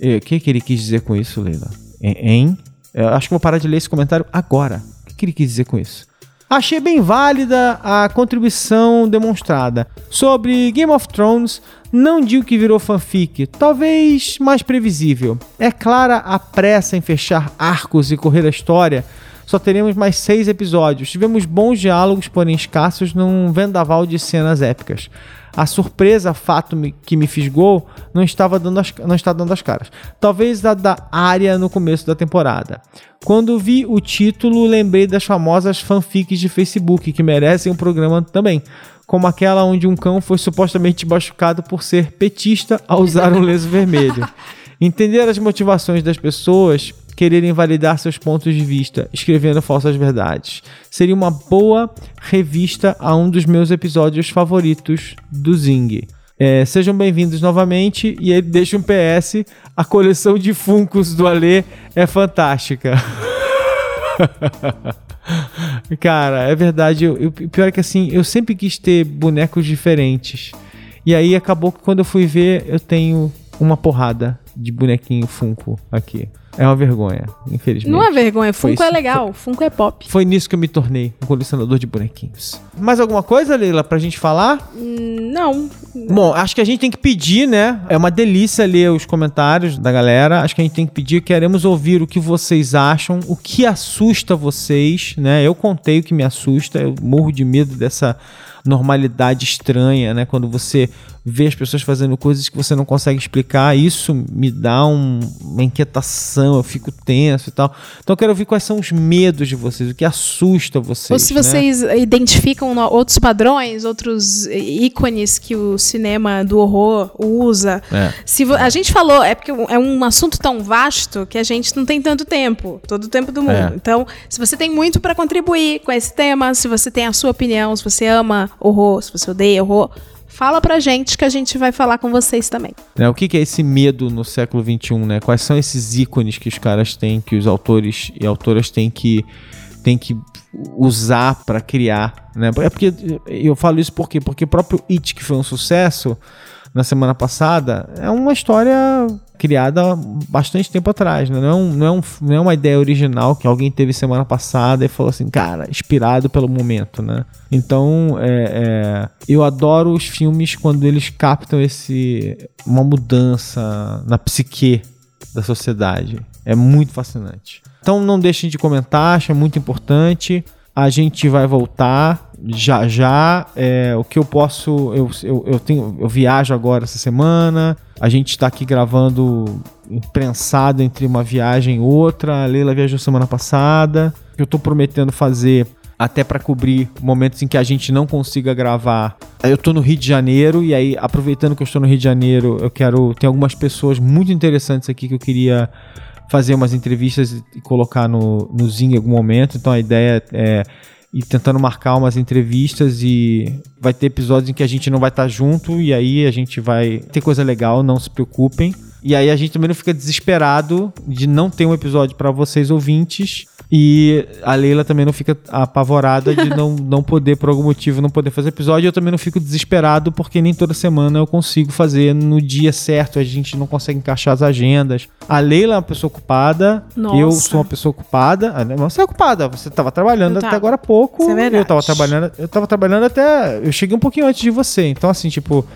eh, O que, que ele quis dizer com isso, Leila? Hein? Eu acho que vou parar de ler esse comentário agora. O que, que ele quis dizer com isso? Achei bem válida a contribuição demonstrada. Sobre Game of Thrones, não digo que virou fanfic, talvez mais previsível. É clara a pressa em fechar arcos e correr a história. Só teremos mais seis episódios. Tivemos bons diálogos, porém escassos, num vendaval de cenas épicas. A surpresa, fato que me fisgou, não estava dando as, não está dando as caras. Talvez a da área no começo da temporada. Quando vi o título, lembrei das famosas fanfics de Facebook, que merecem um programa também. Como aquela onde um cão foi supostamente machucado por ser petista ao usar um lenço vermelho. Entender as motivações das pessoas quererem validar seus pontos de vista, escrevendo falsas verdades. Seria uma boa revista a um dos meus episódios favoritos do Zing. É, sejam bem-vindos novamente e ele deixa um PS. A coleção de Funcos do Alê é fantástica. Cara, é verdade. Eu- pior é que assim, eu sempre quis ter bonecos diferentes. E aí acabou que quando eu fui ver, eu tenho uma porrada de bonequinho Funko aqui. É uma vergonha, infelizmente. Não é vergonha, Foi Funko é legal, Funko é pop. Foi nisso que eu me tornei um colecionador de bonequinhos. Mais alguma coisa, Leila, pra gente falar? Hum, Não, Bom, acho que a gente tem que pedir, né? É uma delícia ler os comentários da galera. Acho que a gente tem que pedir, queremos ouvir o que vocês acham, o que assusta vocês, né? Eu contei o que me assusta, eu morro de medo dessa normalidade estranha, né? Quando você vê as pessoas fazendo coisas que você não consegue explicar, isso me dá um- uma inquietação, eu fico tenso e tal. Então eu quero ouvir quais são os medos de vocês, o que assusta vocês. Ou se né? vocês identificam no- outros padrões, outros ícones que o cinema do horror usa. É. Se a gente falou, é porque é um assunto tão vasto que a gente não tem tanto tempo, todo o tempo do mundo. É. Então, se você tem muito para contribuir com esse tema, se você tem a sua opinião, se você ama horror, se você odeia horror, fala pra gente que a gente vai falar com vocês também. Né, O que, é esse medo no século XXI, né? Quais são esses ícones que os caras têm, que os autores e autoras têm que, têm que usar pra criar, né? É porque eu falo isso por quê? Porque o próprio It, que foi um sucesso na semana passada, é uma história criada bastante tempo atrás, né? Não é, um, não, é um, não é uma ideia original que alguém teve semana passada e falou assim, cara, inspirado pelo momento, né? Então, é, é, eu adoro os filmes quando eles captam esse uma mudança na psique da sociedade. É muito fascinante. Então não deixem de comentar, acho muito importante. A gente vai voltar já já é, o que eu posso. Eu, eu, eu, tenho, eu viajo agora essa semana. A gente está aqui gravando imprensado entre uma viagem e outra. A Leila viajou semana passada. Eu estou prometendo fazer até para cobrir momentos em que a gente não consiga gravar. Eu tô no Rio de Janeiro e aí aproveitando que eu estou no Rio de Janeiro, eu quero tem algumas pessoas muito interessantes aqui que eu queria fazer umas entrevistas e colocar no, no Zing em algum momento. Então a ideia é ir tentando marcar umas entrevistas e vai ter episódios em que a gente não vai estar junto e aí a gente vai ter coisa legal, não se preocupem. E aí a gente também não fica desesperado de não ter um episódio para vocês ouvintes. E a Leila também não fica apavorada de não, não poder, por algum motivo, não poder fazer episódio. Eu também não fico desesperado porque nem toda semana eu consigo fazer no dia certo. A gente não consegue encaixar as agendas. A Leila é uma pessoa ocupada. Nossa. Eu sou uma pessoa ocupada. Ah, Você é ocupada. Você estava trabalhando Eu até tava. agora há pouco. Isso é verdade. Eu estava trabalhando. Eu tava trabalhando até. Eu cheguei um pouquinho antes de você. Então, assim, tipo.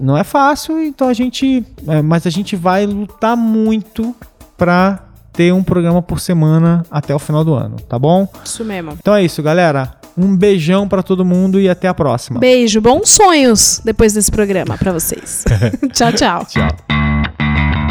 Não é fácil, então a gente. é, mas a gente vai lutar muito pra ter um programa por semana até o final do ano, tá bom? Isso mesmo. Então é isso, galera. Um beijão pra todo mundo e até a próxima. Beijo, bons sonhos depois desse programa pra vocês. tchau, tchau. Tchau.